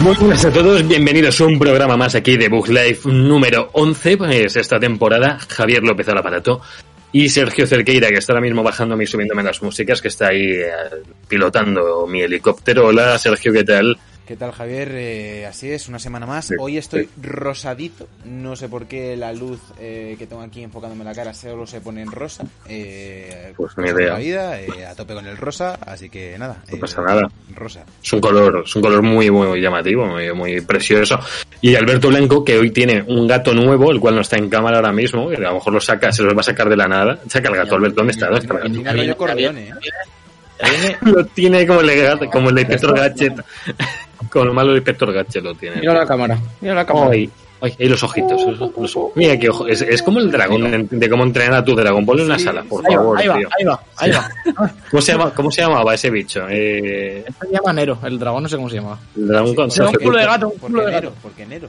Muy buenas a todos, bienvenidos a un programa más aquí de Book Life número 11, pues esta temporada, Javier López al aparato y Sergio Cerqueira, que está ahora mismo bajándome y subiéndome las músicas, que está ahí eh, pilotando mi helicóptero. Hola Sergio, ¿qué tal? ¿Qué tal, Javier? Eh, así es, una semana más. Hoy estoy rosadito. No sé por qué la luz eh, que tengo aquí enfocándome la cara solo se pone en rosa. Eh, Pues ni idea. La vida, eh, a tope con el rosa, así que nada. No eh, pasa nada. Rosa. Es un color, es un color muy, muy llamativo, muy, muy precioso. Y Alberto Blanco, que hoy tiene un gato nuevo, el cual no está en cámara ahora mismo, que a lo mejor lo saca, se los va a sacar de la nada. Saca el gato, Alberto, ¿dónde está? ¿Dónde está ¿eh? Lo tiene como el, como el de Inspector Gadget. Con lo malo el Inspector Gadget lo tiene. Mira la cámara, mira la cámara. Ay, los ojitos. los- los- mira qué ojo. Es, es como el dragón de, de cómo entrenar a tu dragón. Ponle una Sí, sala, por ahí favor, va, ahí va, tío. ahí va, ahí va. ¿Cómo se, llama, ¿Cómo se llamaba ese bicho? Eh, Este se llama Nero, el dragón no sé cómo se llama. el dragón con Pero un culo de gato, un culo de gato. porque enero.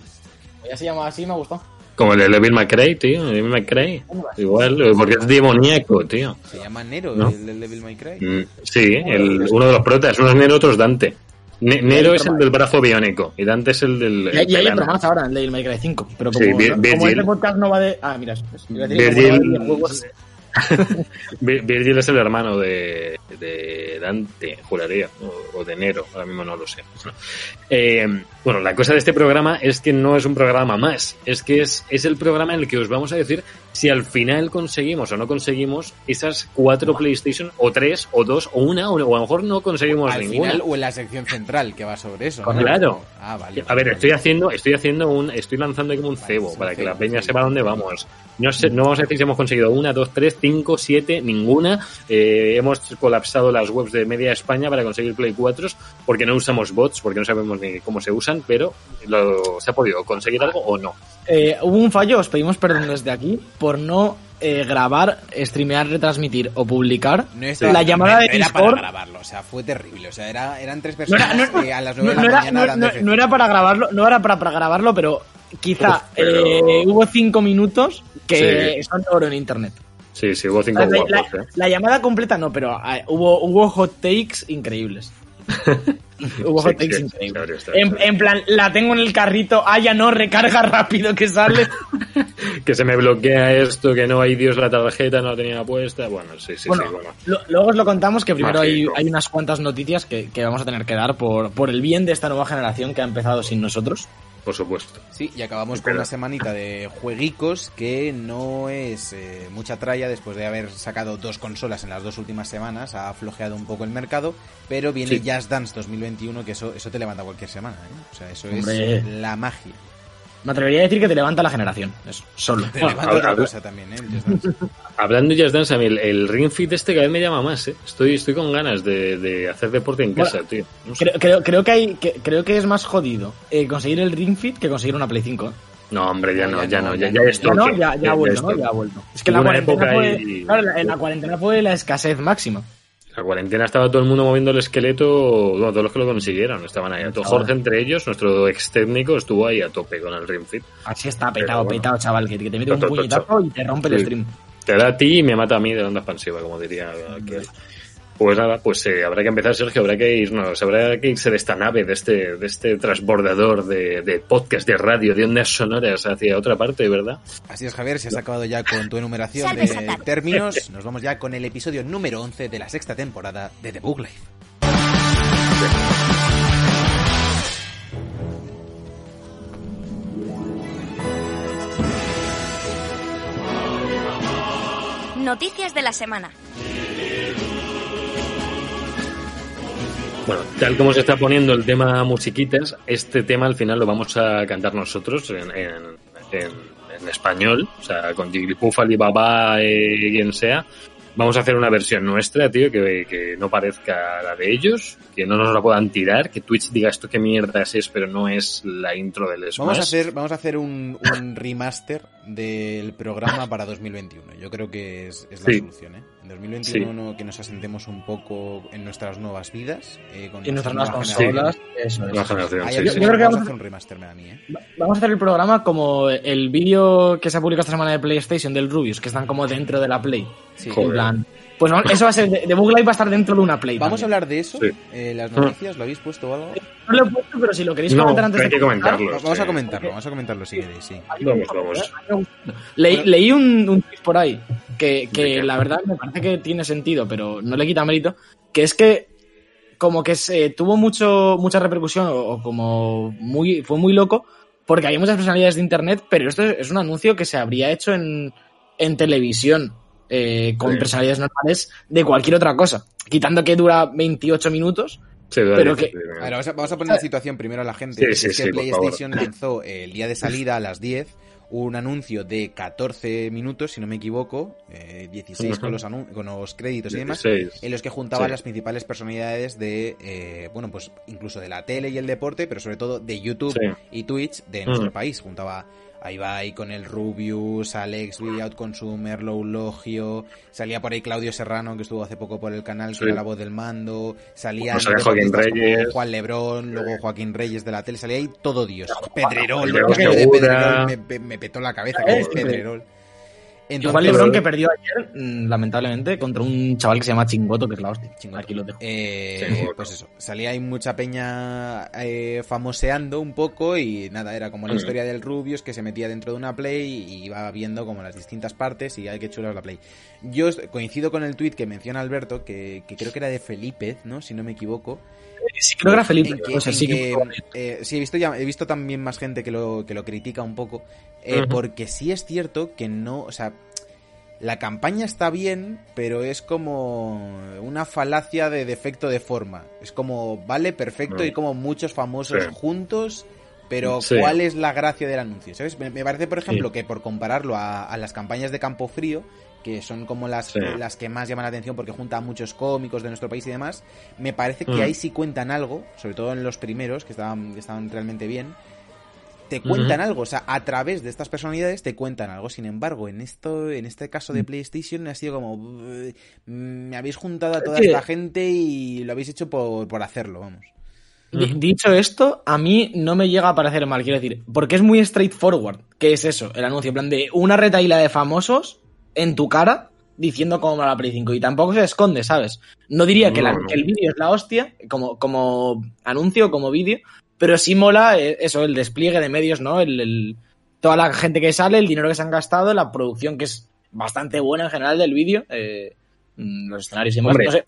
Ya se llama así, me ha gustado. Como el de Devil McCray, tío. Devil McCray. Igual, porque es demoníaco, tío. Se llama Nero, ¿No? el del Devil May Cry. Mm, Sí, el, uno de los protas. Uno es Nero, otro es Dante. Ne- Nero es el del brazo biónico y Dante es el del. Y, hay- y hay el otro más ahora, el Devil May Cry 5. Pero como, Sí, Vir- como Virgil. este podcast no va de... Ah, mira, es- es- iba a decir, como no va de Virgil, Virgil es el hermano de, de Dante, juraría, o, o de Nero, ahora mismo no lo sé. Eh, bueno, la cosa de este programa es que no es un programa más, es que es, es el programa en el que os vamos a decir si al final conseguimos o no conseguimos esas cuatro PlayStation, o tres, o dos, o una, o, o a lo mejor no conseguimos Al ninguna. final o en la sección central que va sobre eso. ¿no? Claro. Ah, vale. A ver, estoy haciendo, estoy haciendo un, estoy lanzando como un Vale, cebo para que cebo, la peña sí. sepa dónde vamos. No sé, no vamos a decir si hemos conseguido una, dos, tres, cinco, siete, ninguna. Eh, hemos colapsado las webs de media España para conseguir Play 4 porque no usamos bots, porque no sabemos ni cómo se usan, pero lo, se ha podido conseguir algo o no. Eh, hubo un fallo, os pedimos perdón desde aquí por no eh, grabar, streamear, retransmitir o publicar No es- la llamada de no era Discord. para grabarlo, o sea, fue terrible. O sea, era, eran tres No era, personas no- que a las no- 9 de no la era- mañana no- dando no- F5. no era para grabarlo, no era para, para grabarlo, pero quizá Uf, pero- eh, hubo cinco minutos que Sí. son oro en internet. Sí, sí, hubo cinco La, la- guapos, ¿eh? la llamada completa no, pero eh, hubo, hubo hot takes increíbles. hubo hot takes increíbles. en, en plan, la tengo en el carrito, ah, ya no, recarga rápido que sale. Que se me bloquea esto, que no hay Dios la tarjeta, no la tenía puesta. Bueno, sí, sí, bueno, sí, bueno. lo- luego os lo contamos que primero hay, unas cuantas noticias que, que vamos a tener que dar por, por el bien de esta nueva generación que ha empezado sin nosotros. Por supuesto. Sí, y acabamos con una semanita de jueguicos que no es eh, mucha tralla después de haber sacado dos consolas en las dos últimas semanas, ha flojeado un poco el mercado, pero viene Sí. Just Dance 2021 que eso, eso te levanta cualquier semana, ¿eh? O sea, eso Hombre. es la magia. Me atrevería a decir que te levanta la generación, eso, solo. Te Bueno, levanta otra cosa también, ¿eh? El Just Dance. Hablando de Just Dance, a mí el, el Ring Fit este cada vez me llama más, ¿eh? Estoy, estoy con ganas de, de hacer deporte en Bueno, casa, tío. No sé. Creo, creo, creo que hay, que, creo que es más jodido eh, conseguir el Ring Fit que conseguir una Play 5. ¿eh? No, hombre, ya No, ya no, ya ya, ya no, es Ya ha vuelto. Ya ha vuelto. Es que la cuarentena fue, claro, en la cuarentena fue la escasez máxima. La cuarentena estaba todo el mundo moviendo el esqueleto, bueno, todos los que lo consiguieron estaban ahí. Jorge entre ellos, nuestro ex técnico, estuvo ahí a tope con el Ring Fit. Así está, petado, bueno. petado, chaval, que, te mete un puñetazo y te rompe el stream. Te da a ti y me mata a mí de onda expansiva, como diría aquel. Pues nada, pues eh, habrá que empezar, Sergio, habrá que irnos, habrá que irse de esta nave, de este, de este transbordador de, de podcast, de radio, de ondas sonoras hacia otra parte, ¿verdad? Así es, Javier, si has acabado ya con tu enumeración de términos, nos vamos ya con el episodio número 11 de la sexta temporada de The Book Life. Noticias de la semana. Bueno, tal como se está poniendo el tema musiquitas, este tema al final lo vamos a cantar nosotros en, en- en- en español, o sea, con Jigglypuff, Alibaba, eh, quien sea, vamos a hacer una versión nuestra, tío, que, que no parezca la de ellos, que no nos la puedan tirar, que Twitch diga esto qué mierda es, pero no es la intro del Smash. Vamos a hacer, vamos a hacer un, un remaster del programa para 2021. Yo creo que es, es la Sí. solución, ¿eh? En 2021 que nos asentemos un poco en nuestras nuevas vidas. eh, con Y nuestras nuestra nuevas nueva consolas, eso es. Generación, sí, sí. Yo creo que vamos a vamos a- hacer un remaster, me da a mí, ¿eh? Vamos a hacer el programa como el vídeo que se ha publicado esta semana de PlayStation del Rubius, que están como dentro de la Play. Sí. Joder. En plan. Pues no, eso va a ser. De, de Bug Live va a estar dentro de una Play. Vamos a hablar de eso. Sí. eh, las noticias, ¿lo habéis puesto o algo? No lo he puesto, pero si lo queréis No, comentar antes hay de que comentarlo. Vamos a comentarlo, vamos a comentarlo si queréis, sí. Vamos, vamos. Leí, leí un, un tweet por ahí que, que la verdad me parece que tiene sentido, pero no le quita mérito, que es que como que se tuvo mucho mucha repercusión o, o como muy fue muy loco porque hay muchas personalidades de internet, pero esto es, es un anuncio que se habría hecho en, en televisión eh, con Sí. personalidades normales de cualquier otra cosa, quitando que dura 28 minutos. Sí, dale, Pero que- sí, A ver, vamos a, vamos a poner la situación primero a la gente. Sí, Es sí, que PlayStation lanzó eh, el día de salida a las 10 un anuncio de 14 minutos, si no me equivoco, eh, 16 con, los con los créditos y demás, 16. en los que juntaba Sí. las principales personalidades de, eh, bueno, pues incluso de la tele y el deporte, pero sobre todo de YouTube Sí. y Twitch de nuestro Mm. país. Juntaba a Ibai con el Rubius, Alex, Out Consumer, Low Logio, salía por ahí Claudio Serrano, que estuvo hace poco por el canal, que Sí. era la voz del mando, salían Pues salía Joaquín Reyes. Juan Lebrón, luego Joaquín Reyes de la tele, salía ahí todo Dios. Pedrerol, Pedrerol. Pedrerol me, me- me petó la cabeza, que es Este. Pedrerol. Igual Entonces, Lebron que perdió ayer, mm, lamentablemente, contra un chaval que se llama Chingoto, que es la hostia. Chingoto. Aquí lo dejo. Eh, Sí, pues eso, salía ahí mucha peña eh, famoseando un poco y nada, era como la Mm. historia del Rubius que se metía dentro de una Play y iba viendo como las distintas partes y hay que chular la Play. Yo coincido con el tweet que menciona Alberto, que, que creo que era de Felipe, ¿no? Si no me equivoco. Sí, creo que era Felipe. En que- o sea, en sí que, que- eh, sí, he visto, ya, he visto también más gente que lo, que lo critica un poco, eh, porque sí es cierto que no, o sea, la campaña está bien, pero es como una falacia de defecto de forma. Es como, vale, perfecto, Mm. y como muchos famosos Sí. juntos, pero Sí. ¿cuál es la gracia del anuncio? ¿Sabes? Me, me parece, por ejemplo, Sí. que por compararlo a, a las campañas de Campo Frío, que son como las, Sí. las que más llaman la atención porque juntan a muchos cómicos de nuestro país y demás, me parece que Mm. ahí sí cuentan algo, sobre todo en los primeros, que estaban, que estaban realmente bien. Te cuentan algo, o sea, a través de estas personalidades te cuentan algo. Sin embargo, en esto, en este caso Mm. de PlayStation ha sido como "Uh, me habéis juntado a toda Sí. esta gente y lo habéis hecho por, por hacerlo, vamos. Di- Dicho esto, a mí no me llega a parecer mal, quiero decir, porque es muy straightforward. ¿Qué es eso? El anuncio, en plan de una retaíla de famosos en tu cara diciendo cómo va la Play 5 y tampoco se esconde, ¿sabes? No diría que, la- No, no. que el vídeo es la hostia, como, como anuncio, como vídeo, pero sí mola eh, eso, el despliegue de medios, ¿no? El, el- toda la gente que sale, el dinero que se han gastado, la producción que es bastante buena en general del vídeo, eh, mm, los escenarios y demás, Hombre, no sé.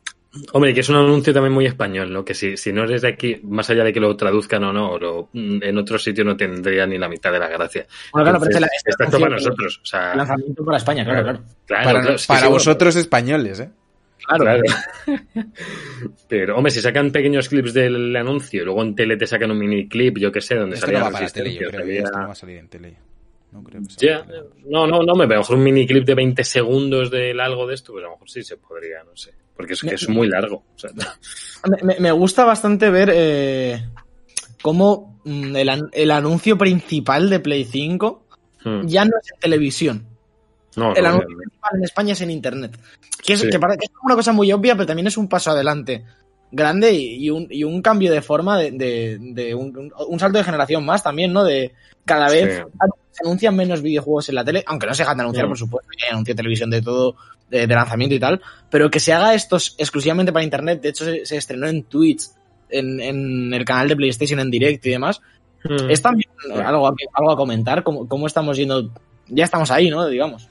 Hombre, que es un anuncio también muy español, ¿no? Que si, si no eres de aquí, más allá de que lo traduzcan o no, o lo- mm, en otro sitio no tendría ni la mitad de la gracia. Bueno, claro, pero es el- Entonces, es el está hecho para nosotros. O sea, el lanzamiento para España, claro, claro. claro, para claro, sí, para sí, bueno, vosotros españoles, ¿eh? Claro, Claro. Pero, hombre, si sacan pequeños clips del anuncio y luego en tele te sacan un mini clip, yo qué sé, donde Esto salía no va para tele, yo creo. salía- Esto no va a salir en tele. No creo que salga Ya, en tele. no, no, no me veo. A lo mejor un mini clip de 20 segundos del algo de esto, pues a lo mejor sí se podría, no sé. Porque es que Me- es muy largo. O sea, Me, gusta bastante ver eh, cómo mm, el, el anuncio principal de Play 5 hmm. ya no es en televisión. no, El no, anuncio principal en España es en Internet. Que es, Sí. que parece que es una cosa muy obvia, pero también es un paso adelante grande y, y un, y un cambio de forma, de, de- de un, un- salto de generación más también, ¿no? De cada vez Sí. se anuncian menos videojuegos en la tele, aunque no se dejan de anunciar, Mm. por supuesto, anuncio de televisión de todo, de, de lanzamiento y tal, pero que se haga esto exclusivamente para internet, de hecho se, se estrenó en Twitch, en, en el canal de PlayStation en directo y demás, Hmm. es también algo, a- algo a comentar, cómo, cómo estamos yendo, ya estamos ahí, ¿no? Digamos.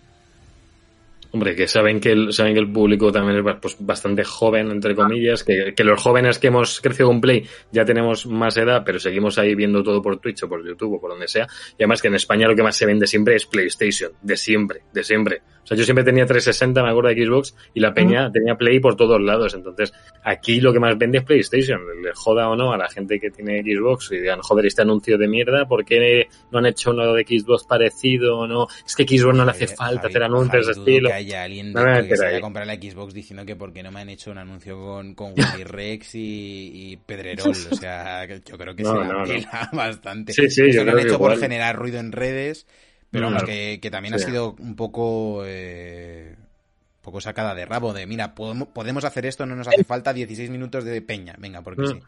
Hombre, que saben que el, saben que el público también es pues, bastante joven, entre comillas, que, que los jóvenes que hemos crecido con Play ya tenemos más edad, pero seguimos ahí viendo todo por Twitch o por YouTube o por donde sea. Y además que en España lo que más se vende siempre es PlayStation, de siempre, de siempre. O sea, yo siempre tenía 360, me acuerdo de Xbox, y la peña tenía Play por todos lados. Entonces, aquí lo que más vende es PlayStation. Le joda o no a la gente que tiene Xbox y digan, joder, este anuncio de mierda, ¿por qué no han hecho uno de Xbox parecido o no? Es que Xbox no le hace Javier, falta Javier, hacer anuncios de Javier, dudo estilo. que haya alguien No que se vaya a comprar la Xbox diciendo que porque no me han hecho un anuncio con, con Willy Rex y, y Pedrerol. O sea, yo creo que No, se la no, bastante. Sí, sí, Eso yo lo han hecho por igual. generar ruido en redes, pero vamos, claro. que, que también ha sido un poco... eh, un poco sacada de rabo de, mira, podemos, podemos hacer esto, no nos hace falta 16 minutos de peña. Venga, porque Mm. sí.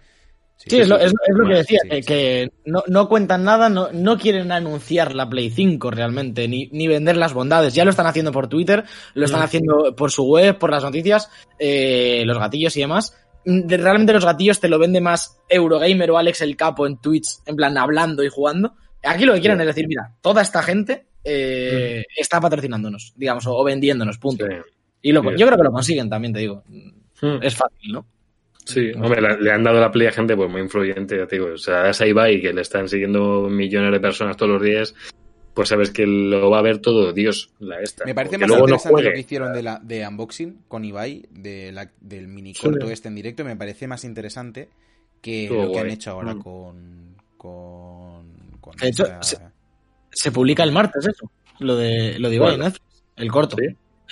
Sí, es lo, es, es lo que decía, sí, que, sí. que no, no cuentan nada, no, no quieren anunciar la Play 5 realmente, ni, ni vender las bondades. Ya lo están haciendo por Twitter, lo están Mm. haciendo por su web, por las noticias, eh, los gatillos y demás. Mm, de- Realmente los gatillos te lo vende más Eurogamer o Alex el Capo en Twitch, en plan hablando y jugando. Aquí lo que quieren Sí. es decir, mira, toda esta gente eh, está patrocinándonos, digamos, o, o vendiéndonos, punto. Sí. Y lo, yo creo que lo consiguen también, te digo. Mm. Es fácil, ¿no? Sí, hombre, la- le han dado la play a gente pues muy influyente, ya te digo. O sea, a Ibai, que le están siguiendo millones de personas todos los días, pues sabes que lo va a ver todo Dios, la esta. Me parece Porque más luego no interesante lo que hicieron de, la, de unboxing con Ibai, de la- del mini corto Sí. este en directo, me parece más interesante que Estuvo lo que han hecho ahora Mm. con... con, con De hecho, se- Se publica el martes eso, lo de, lo de Ibai, Bueno. Netflix, el corto. Sí.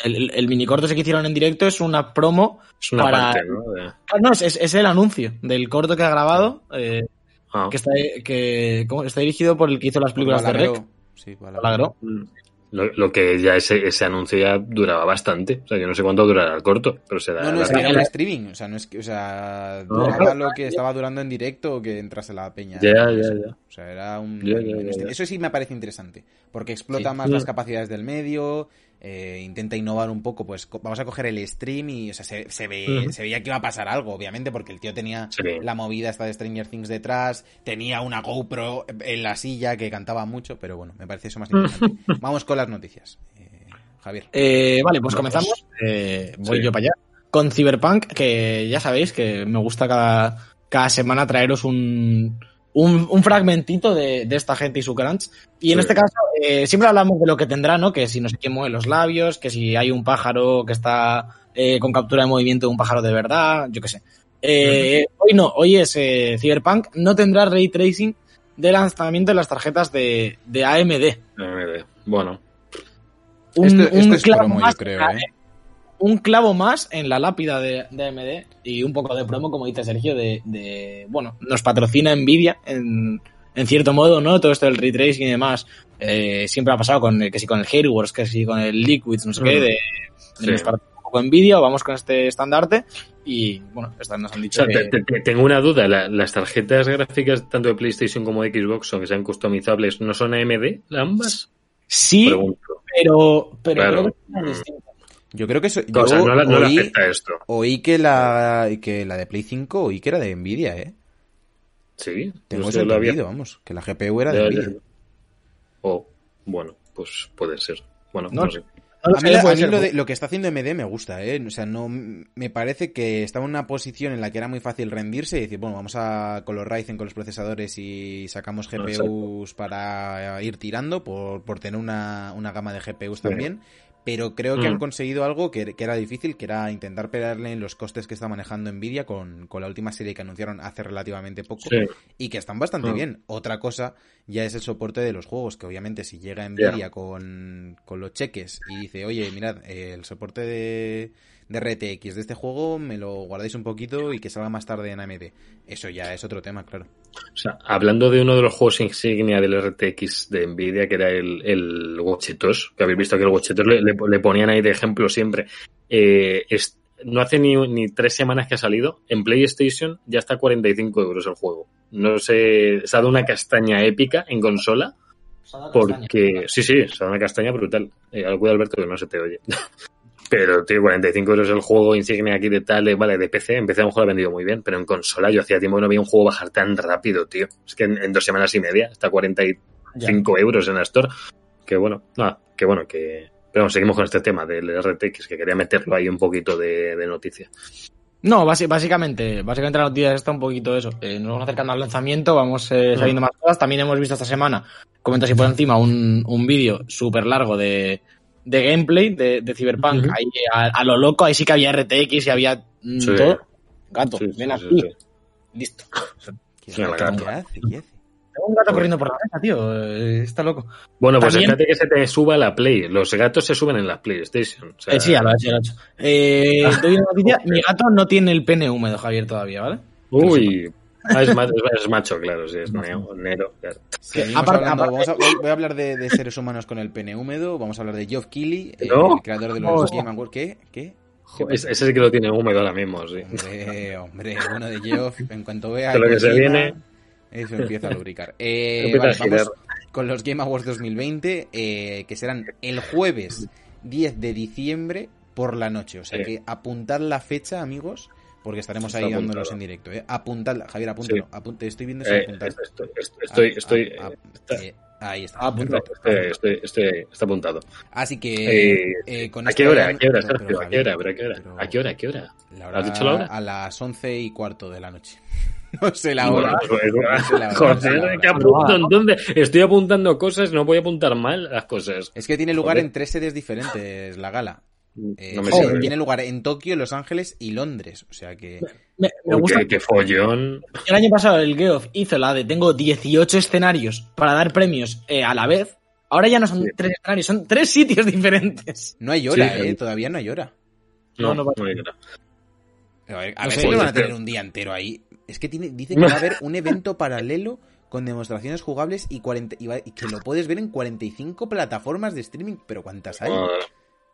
El, el, el mini corto ese que hicieron en directo es una promo. Es una para- parte, ¿no? De- Ah, No, es, es- el anuncio del corto que ha grabado, eh, Ah. que, está, que ¿cómo? está dirigido por el que hizo las películas de. Rec. Sí. Mm. Lo, lo que ya ese, ese anuncio ya duraba bastante. O sea, yo no sé cuánto durará el corto, pero será. No, no, es que era un streaming, o sea, no es que, o sea, No. duraba lo que estaba durando en directo o que entrase la peña. Ya, ya, ya. O sea, era un... Ya. Eso sí me parece interesante, porque explota Sí. más las capacidades del medio, eh, intenta innovar un poco, pues vamos a coger el stream y, o sea, se, se ve, se veía que iba a pasar algo, obviamente, porque el tío tenía Sí. la movida esta de Stranger Things detrás, tenía una GoPro en la silla que cantaba mucho, pero bueno, me parece eso más interesante. vamos con las noticias. Eh, Javier. Eh, vale, pues comenzamos. Eh, voy Sí. yo para allá. Con Cyberpunk, que ya sabéis que me gusta cada, cada semana traeros un, un, un fragmentito de, de esta gente y su crunch. Y en este caso, eh, siempre hablamos de lo que tendrá, ¿no? Que si no sé quién mueve los labios, que si hay un pájaro que está eh, con captura de movimiento de un pájaro de verdad, yo qué sé. Eh, Hoy no, hoy es eh, Cyberpunk, no tendrá ray tracing de lanzamiento de las tarjetas de, de AMD. AMD. Bueno, Un, esto, esto un es promo, yo creo, ¿eh? Un clavo más en la lápida de, de AMD y un poco de promo, como dice Sergio, de, de bueno, nos patrocina Nvidia en, en cierto modo, ¿no? Todo esto del ray tracing y demás, eh, siempre ha pasado con, el- que si con el Hairworks, que si con el Liquids, no sé qué, de, de Sí. nos patrocina un poco Nvidia, o vamos con este estandarte y, bueno, estas nos han O dicho sea, que... te- te- tengo una duda. La- las tarjetas gráficas, tanto de PlayStation como de Xbox, aunque sean customizables, ¿no son AMD ambas? Sí, Pregunto. pero, pero Claro. creo que son distintas. Yo creo que eso, o sea, yo no, la- no le oí- afecta esto. Oí que la, que la de Play 5, oí que era de Nvidia, ¿eh? Sí. Tengo eso había- entendido, vamos, que la GPU era de. Nvidia. Oh, bueno, pues puede ser. Bueno, No no, sé. A mí, a lo, de- lo que está haciendo MD me gusta, ¿eh? O sea, no me parece que estaba en una posición en la que era muy fácil rendirse y decir, bueno, vamos a con los Ryzen, con los procesadores y sacamos No, GPUs para ir tirando por, por tener una, una gama de GPUs Sí. también. Pero creo que Mm. han conseguido algo que, que era difícil, que era intentar pelearle en los costes que está manejando Nvidia con, con la última serie que anunciaron hace relativamente poco Sí. y que están bastante Mm. bien. Otra cosa ya es el soporte de los juegos, que obviamente si llega Nvidia con, con los cheques y dice, oye, mirad, eh, el soporte de, de RTX de este juego me lo guardáis un poquito y que salga más tarde en AMD. Eso ya es otro tema, claro. O sea, hablando de uno de los juegos insignia del RTX de Nvidia, que era el, el Watchetos, que habéis visto que el Watchetos le, le- le ponían ahí de ejemplo siempre. Eh, es- no hace ni, ni tres semanas que ha salido. En PlayStation ya está a 45 euros el juego. No sé, se ha dado una castaña épica en consola. Porque, sí, sí, se ha dado una castaña brutal. Eh, al cuidado, Alberto, que no se te oye. Pero, tío, 45 euros el juego insignia aquí de tal, eh, vale, de PC, en PC a lo mejor ha vendido muy bien, pero en consola yo hacía tiempo que no veía un juego bajar tan rápido, tío. Es que en, en dos semanas y media está a 45 euros en la Store. Que bueno, nada, que bueno, que... Pero bueno, seguimos con este tema del RTX, que quería meterlo ahí un poquito de, de noticia. No, básicamente, básicamente la noticia está un poquito eso. Eh, nos vamos acercando al lanzamiento, vamos eh, sabiendo más cosas. También hemos visto esta semana, comento así por encima, un, un vídeo súper largo de, de gameplay de, de Cyberpunk. Ahí, a, a lo loco, ahí sí que había RTX y había mm, Sí. todo. Gato, Sí, ven sí, aquí. sí. Listo. ¿Qué, Sí, la qué gata. hace? ¿Qué hace? Tengo un gato corriendo por la mesa, tío. eh, está loco. Bueno, pues También- fíjate que se te suba la Play. Los gatos se suben en la PlayStation. O sea, Eh, sí, ya lo hecho. Eh, doy una noticia. Mi gato no tiene el pene húmedo, Javier, todavía, ¿vale? Uy. Ah, es, macho, es macho, claro, sí, es neo, nero. claro. Seguimos aparte- hablando- aparte- vamos a, voy, a hablar de, de seres humanos con el pene húmedo. Vamos a hablar de Geoff Keighley, eh, No. el creador de los Game Awards. ¿Qué? ¿Qué? Jo, es- Ese sí que lo tiene húmedo ahora mismo, sí. Hombre, hombre, bueno de Geoff, en cuanto vea De lo que se viene. Eso empieza a lubricar. Eh, Empieza vale, a vamos con los Game Awards 2020, eh, que serán el jueves 10 de diciembre por la noche. O sea Sí. que apuntad la fecha, amigos, porque estaremos ahí dándolos apuntado. en directo. ¿eh? Apuntadla, Javier, apúntalo. Apunte, estoy viendo si Eh, apuntar. estoy, estoy, estoy, Ah, ah, está- eh, ahí está. Ah, perfecto. estoy, estoy, estoy- está apuntado. Así que Eh, eh, con ¿A qué hora? ¿A qué hora, Sergio? ¿A qué hora? ¿Pero ¿A qué hora? ¿A qué hora? ¿A qué hora? la hora- ¿Has dicho la hora? A las once y cuarto de la noche. no sé la hora. Joder. ¿qué apunto entonces? Estoy apuntando cosas, no voy a apuntar mal las cosas. Es que tiene lugar Joder. en tres sedes diferentes la gala. Eh, No me tiene- lugar en Tokio, Los Ángeles y Londres. O sea que. Me, me Uy, gusta qué, qué follón. El año pasado el Geoff hizo la de tengo 18 escenarios para dar premios eh, a la vez. Ahora ya no son Sí. tres escenarios, son tres sitios diferentes. No hay hora, Sí, ¿eh? sí. Todavía no hay hora. No, No, no va- no hay nada. A ver, a No ver sé, si lo van a tener un día entero ahí. Es que tiene, dice que va a haber un evento paralelo con demostraciones jugables y, 40, y, va- y que lo puedes ver en 45 plataformas de streaming. Pero ¿cuántas hay?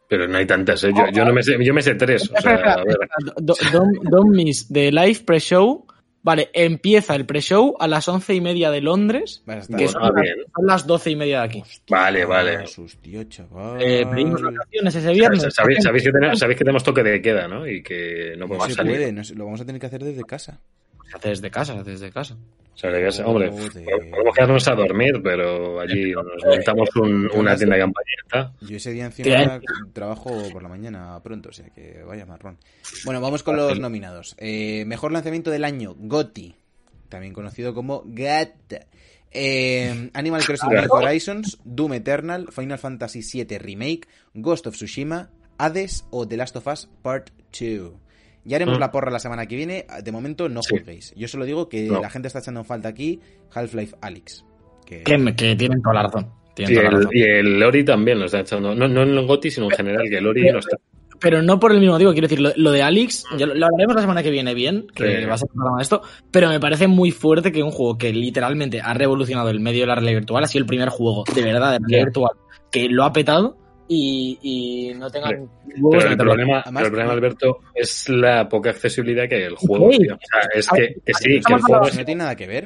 Pero no hay tantas, ¿eh? Yo, yo no me sé, yo me sé tres. O sea, a ver. Don't, don't miss the live pre-show. Vale, empieza el pre-show a las once y media de Londres, estar- que Bueno, son, ah, bien. son las doce y media de aquí. Vale, vale. Ah, sus tío, chaval. Eh, pedimos vacaciones ese viernes. Sabéis, sabéis que tenemos, sabéis que tenemos toque de queda, ¿no? Y que no No podemos se salir. puede, no se- lo vamos a tener que hacer desde casa. Se hace desde casa, se hace desde casa. O sea, que, hombre, Joder. podemos quedarnos a dormir, pero allí nos montamos un- una tienda de campaña. Yo ese día encima trabajo por la mañana pronto, o sea que vaya marrón. Bueno, vamos con los nominados. Eh, mejor lanzamiento del año, GOTY, también conocido como GAT. Eh, Animal Crossing New Horizons, Doom Eternal, Final Fantasy VII Remake, Ghost of Tsushima, Hades o The Last of Us Part 2. Ya haremos Mm. la porra la semana que viene. De momento no Sí. juzguéis. Yo solo digo que No. la gente está echando en falta aquí Half-Life Alyx. Que... Que, que tienen toda la razón. Tienen Y toda la el, razón. y el Lori también lo está echando. No, no en el GOTI, sino en general, que el Lori no está. Pero no por el mismo motivo, quiero decir, lo, lo de Alex, ya lo, lo hablaremos la semana que viene bien, que Sí. va a ser un programa de esto, pero me parece muy fuerte que un juego que literalmente ha revolucionado el medio de la realidad virtual, ha sido el primer juego de verdad de realidad virtual que lo ha petado y, y no tengan Pero de el meterlo. problema, Además, el problema, no- Alberto, es la poca accesibilidad que hay al juego. Tío. O sea, es que, que sí, que el juego es no tiene nada que ver.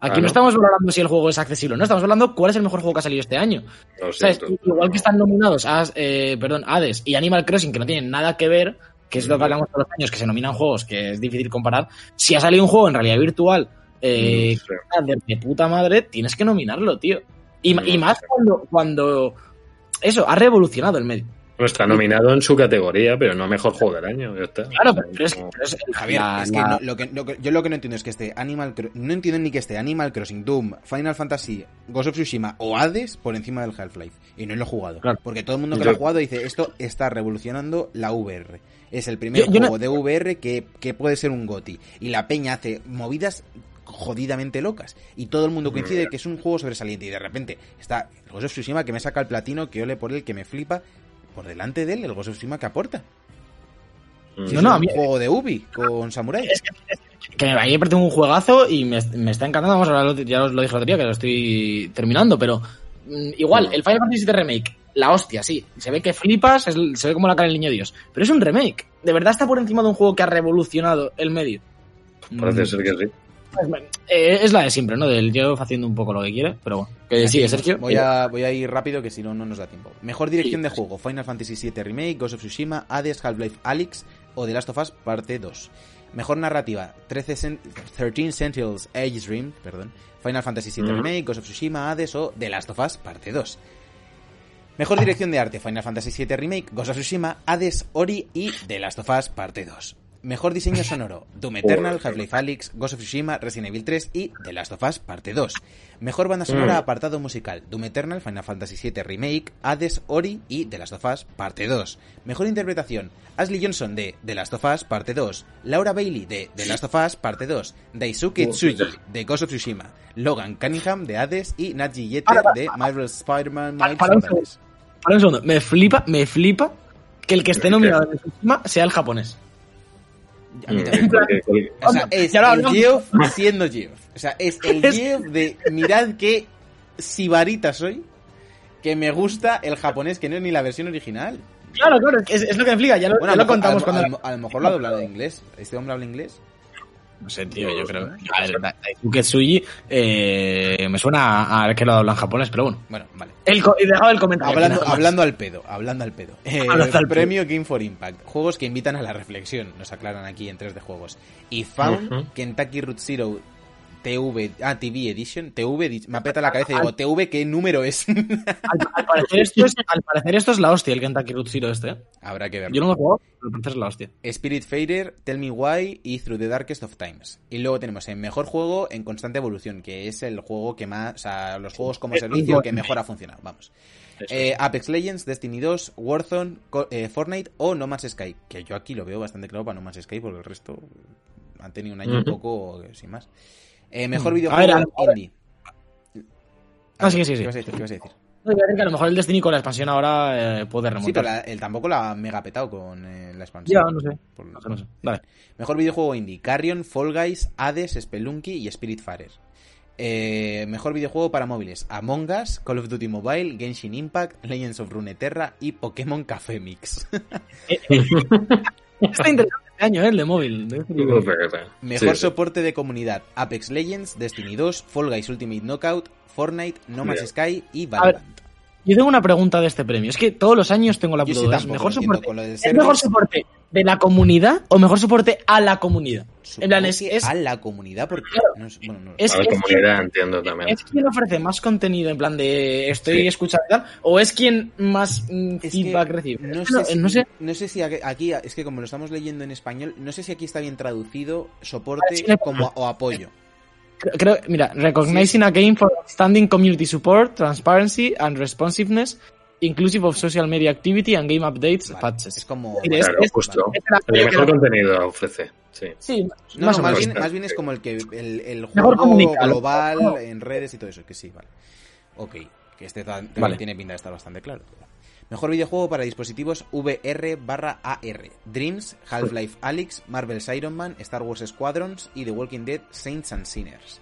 Aquí Ah, no ¿no? estamos valorando si el juego es accesible o no, estamos hablando cuál es el mejor juego que ha salido este año. lo ¿Sabes? Igual que están nominados a, eh, perdón, Hades y Animal Crossing, que no tienen nada que ver, que es lo que hablamos todos los años, que se nominan juegos que es difícil comparar. Si ha salido un juego en realidad virtual eh, No sé. de, de puta madre, tienes que nominarlo, tío. Y, No y más cuando. Eso, ha revolucionado el medio. No está nominado en su categoría, pero no mejor juego del año. Está. Claro, pero, pero es, No. pero es- Javier, la- es que, la- lo que, lo que- yo lo que no entiendo es que esté Animal no entiendo ni que esté Animal Crossing, Doom, Final Fantasy, Ghost of Tsushima o Hades por encima del Half-Life y no lo he jugado, Claro. porque todo el mundo que Yo- lo ha jugado dice esto está revolucionando la VR. Es el primer Yo- yo no- juego de VR que, que puede ser un GOTI y la peña hace movidas jodidamente locas y todo el mundo coincide que es un juego sobresaliente y de repente está el Ghost of Tsushima que me saca el platino, que ole por él, que me flipa por delante de él el Ghost of Tsushima que aporta. Mm. Si No, es no, un a mí- juego de Ubi con Samurai. Es que, que a me parece un juegazo y me, me está encantando. Vamos a hablar, ya os lo dije el otro día, que lo estoy terminando, pero mm, igual, el Final Fantasy VII Remake, la hostia, sí. Se ve que flipas, es- se ve como la cara del niño Dios. Pero es un remake. De verdad está por encima de un juego que ha revolucionado el medio. Parece Mm, ser que sí. Eh, es la de siempre, ¿no? Del yo haciendo un poco lo que quiere, pero bueno. Que sigue, Sergio. Voy a, voy a ir rápido que si no, no nos da tiempo. Mejor dirección de juego: Final Fantasy VII Remake, Ghost of Tsushima, Hades, Half-Life Alyx o The Last of Us Parte 2. Mejor narrativa: 13, Cen- 13 Sentinels Age Dream, perdón. Final Fantasy VII. Remake, Ghost of Tsushima, Hades o The Last of Us Parte 2. Mejor dirección de arte: Final Fantasy VII Remake, Ghost of Tsushima, Hades, Ori y The Last of Us Parte 2. Mejor diseño sonoro: Doom Eternal, Half-Life Alyx, Ghost of Tsushima, Resident Evil 3 y The Last of Us Parte 2. Mejor banda sonora: Mm. apartado musical: Doom Eternal, Final Fantasy VII Remake, Hades, Ori y The Last of Us Parte 2. Mejor interpretación: Ashley Johnson de The Last of Us Parte 2, Laura Bailey de The Last of Us Parte 2, Daisuke Tsuji de Ghost of Tsushima, Logan Cunningham de Hades y Naji Yeter de Marvel Spider-Man Miles Morales. segundo, para un segundo. Me flipa, me flipa que el que esté nominado en el Tsushima sea el japonés. A mí Mm, también. porque- porque- O sea, es el. Geoff siendo Geoff. O sea, es el Geoff de mirad qué sibarita soy, que me gusta el japonés, que no es ni la versión original. Claro, claro, es, es lo que me flipa. Ya lo, Bueno, ya lo contamos a- cuando. a- a lo mejor lo ha doblado en inglés. ¿Este hombre habla inglés? No sé, tío, yo creo. A ver, Da- Daisuke Tsuji eh, me suena a, que lo habla en japonés, pero bueno. Bueno, vale. El, y dejaba el comentario. Hablando, hablando al pedo, hablando al pedo. Eh, Hablando al premio Game for Impact. Juegos que invitan a la reflexión, nos aclaran aquí en 3 de juegos. Y Found, Ujú. Kentucky Root Zero TV, ah, TV Edition, TV, edi- me apeta la cabeza y digo, TV, ¿qué número es? Al, al parecer esto es, al parecer esto es la hostia, el Kentucky Root Zero este. ¿eh? Habrá que verlo. Yo no lo he jugado, pero al parecer es la hostia. Spirit Fader, Tell Me Why y Through the Darkest of Times. Y luego tenemos el mejor juego en constante evolución, que es el juego que más, o sea, los juegos como servicio un que mejor ha funcionado, vamos. Eh, Apex Legends, Destiny 2, Warzone, eh, Fortnite o No Man's Sky, que yo aquí lo veo bastante claro para No Man's Sky porque el resto han tenido un año un Ujú. poco sin más. Eh, mejor Mm. videojuego A ver, a ver. indie. Ah, sí, sí, sí. ¿Qué vas a decir? ¿Qué vas a decir? No, iba a decir que a lo mejor el Destiny con la expansión ahora eh, puede Sí, remontar. pero la- él tampoco la ha mega petado con eh, la expansión. Ya, no sé. Por- No sé, no sé. Vale. Mejor videojuego indie: Carrion, Fall Guys, Hades, Spelunky y Spiritfarer. Eh, mejor videojuego para móviles: Among Us, Call of Duty Mobile, Genshin Impact, Legends of Runeterra y Pokémon Café Mix. Está interesante este año, ¿eh? El de móvil. de este. Mejor Sí, sí. soporte de comunidad: Apex Legends, Destiny 2, Fall Guys Ultimate Knockout, Fortnite, No Man's. Sky y Valorant. Yo tengo una pregunta de este premio. Es que todos los años tengo la puta sí duda. ¿Es tampoco mejor soporte, ¿Es mejor soporte de la comunidad o mejor soporte a la comunidad? Supongo En plan, es, es, a la comunidad porque no es- bueno, no lo es- A la es- comunidad entiendo también. ¿Es quien ofrece más contenido en plan de estoy Sí. escuchando y tal? ¿O es quien más mm, Es que feedback recibe? No Es sé, si, no sé. no sé si aquí- es que como lo estamos leyendo en español, no sé si aquí está bien traducido soporte como o apoyo. Creo, mira, recognizing a game for outstanding community support, transparency and responsiveness, inclusive of social media activity and game updates, Vale, patches. Es como. Claro, es- justo. es la- El mejor contenido ofrece. Sí. Sí, No, más no, bien, más bien es como el que el, el juego global en redes y todo eso, que sí, vale. Ok, que este ta- también Vale. tiene pinta de estar bastante claro. Mejor videojuego para dispositivos VR barra AR. Dreams, Half-Life Alyx, Marvel's Iron Man, Star Wars Squadrons y The Walking Dead Saints and Sinners.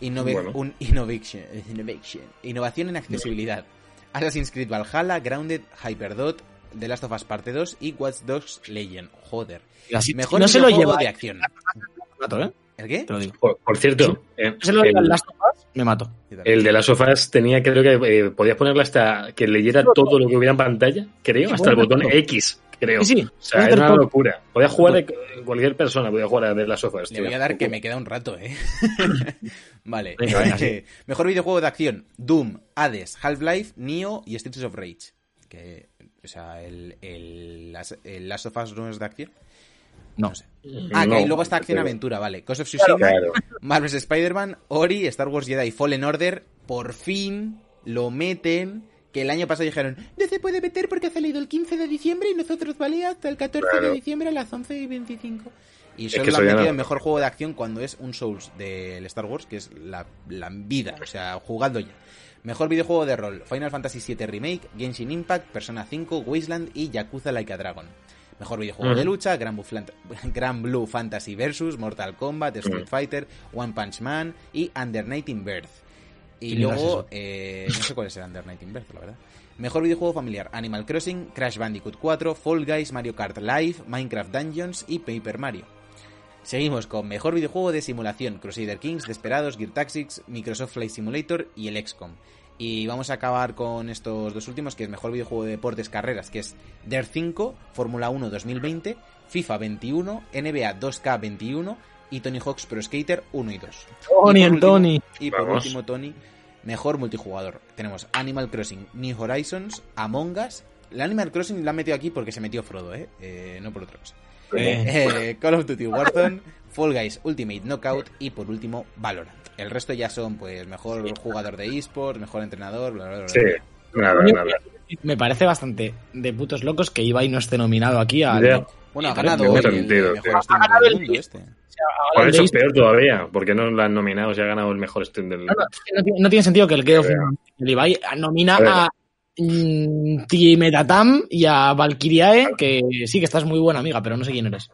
Innove- Bueno. un innovation, innovation. Innovación en accesibilidad. Assassin's Creed Valhalla, Grounded, Hyperdot, The Last of Us Parte 2 y Watch Dogs Legion. Joder. Así- Mejor no se lo videojuego lleva de acción. ¿eh? ¿El qué? Te lo digo. Por, por cierto, eh, se lo el, el Last of Us, me mato. El de las sofás tenía, creo que eh, podías ponerle hasta que leyera todo lo que hubiera en pantalla, creo, Sí, hasta el botón todo. X, creo. Sí, sí. O sea, era una locura. Podía jugar de cualquier persona, podía jugar a de las sofás. Le voy a dar que me queda un rato, ¿eh? vale. Venga, venga, sí. Mejor videojuego de acción. Doom, Hades, Half-Life, Neo y Streets of Rage. Que, o sea, el, el, las- el Last of Us no es de acción. No. sé. Ah, que No, ahí luego está pero- acción-aventura, vale. Ghost of Tsushima, Claro. Marvel's Spider-Man, Ori, Star Wars Jedi Fallen Order. Por fin lo meten. Que el año pasado dijeron, no se puede meter porque ha salido el 15 de diciembre y nosotros vale hasta el 14 de diciembre a las 11 y 25. Y Es solo que lo han metido no- en mejor juego de acción cuando es un Souls del Star Wars, que es la, la vida, o sea, jugando ya. Mejor videojuego de rol, Final Fantasy VII Remake, Genshin Impact, Persona 5, Wasteland y Yakuza Like a Dragon. Mejor videojuego de lucha, Gran Blue, Flan- Gran Blue Fantasy Versus, Mortal Kombat, Street. Fighter, One Punch Man y Under in Birth. Y ¿Qué mierda es luego, eh, no sé cuál es el Under in Birth, la verdad. Mejor videojuego familiar, Animal Crossing, Crash Bandicoot 4, Fall Guys, Mario Kart Live, Minecraft Dungeons y Paper Mario. Seguimos con mejor videojuego de simulación, Crusader Kings, Desperados, Gear Tactics, Microsoft Flight Simulator y el XCOM. Y vamos a acabar con estos dos últimos, que es mejor videojuego de deportes carreras, que es DARE 5, Fórmula 1 2020, FIFA 21, NBA 2K 21 y Tony Hawk's Pro Skater 1 y 2. Tony Y Tony. último- Y por Vamos. último, Tony, mejor multijugador. Tenemos Animal Crossing, New Horizons, Among Us. La Animal Crossing la han metido aquí porque se metió Frodo, ¿eh? Eh, no por otra cosa. Eh, Call of Duty Warzone, Fall Guys Ultimate Knockout y por último Valorant. El resto ya son pues mejor jugador de esports, mejor entrenador, bla bla bla. Sí, nada, nada. Me parece bastante de putos locos que Ibai no esté nominado aquí al. Ya. Bueno, ha ganado hoy el sentido, mejor del mundo este. Por eso es peor todavía, porque no lo han nominado, se ha ganado el mejor stream del. No, no, es que no tiene- no tiene sentido que el Geo el Ibai nomina A a mm, Timetatam y a Valkyriae, que sí que estás muy buena amiga, pero no sé quién eres.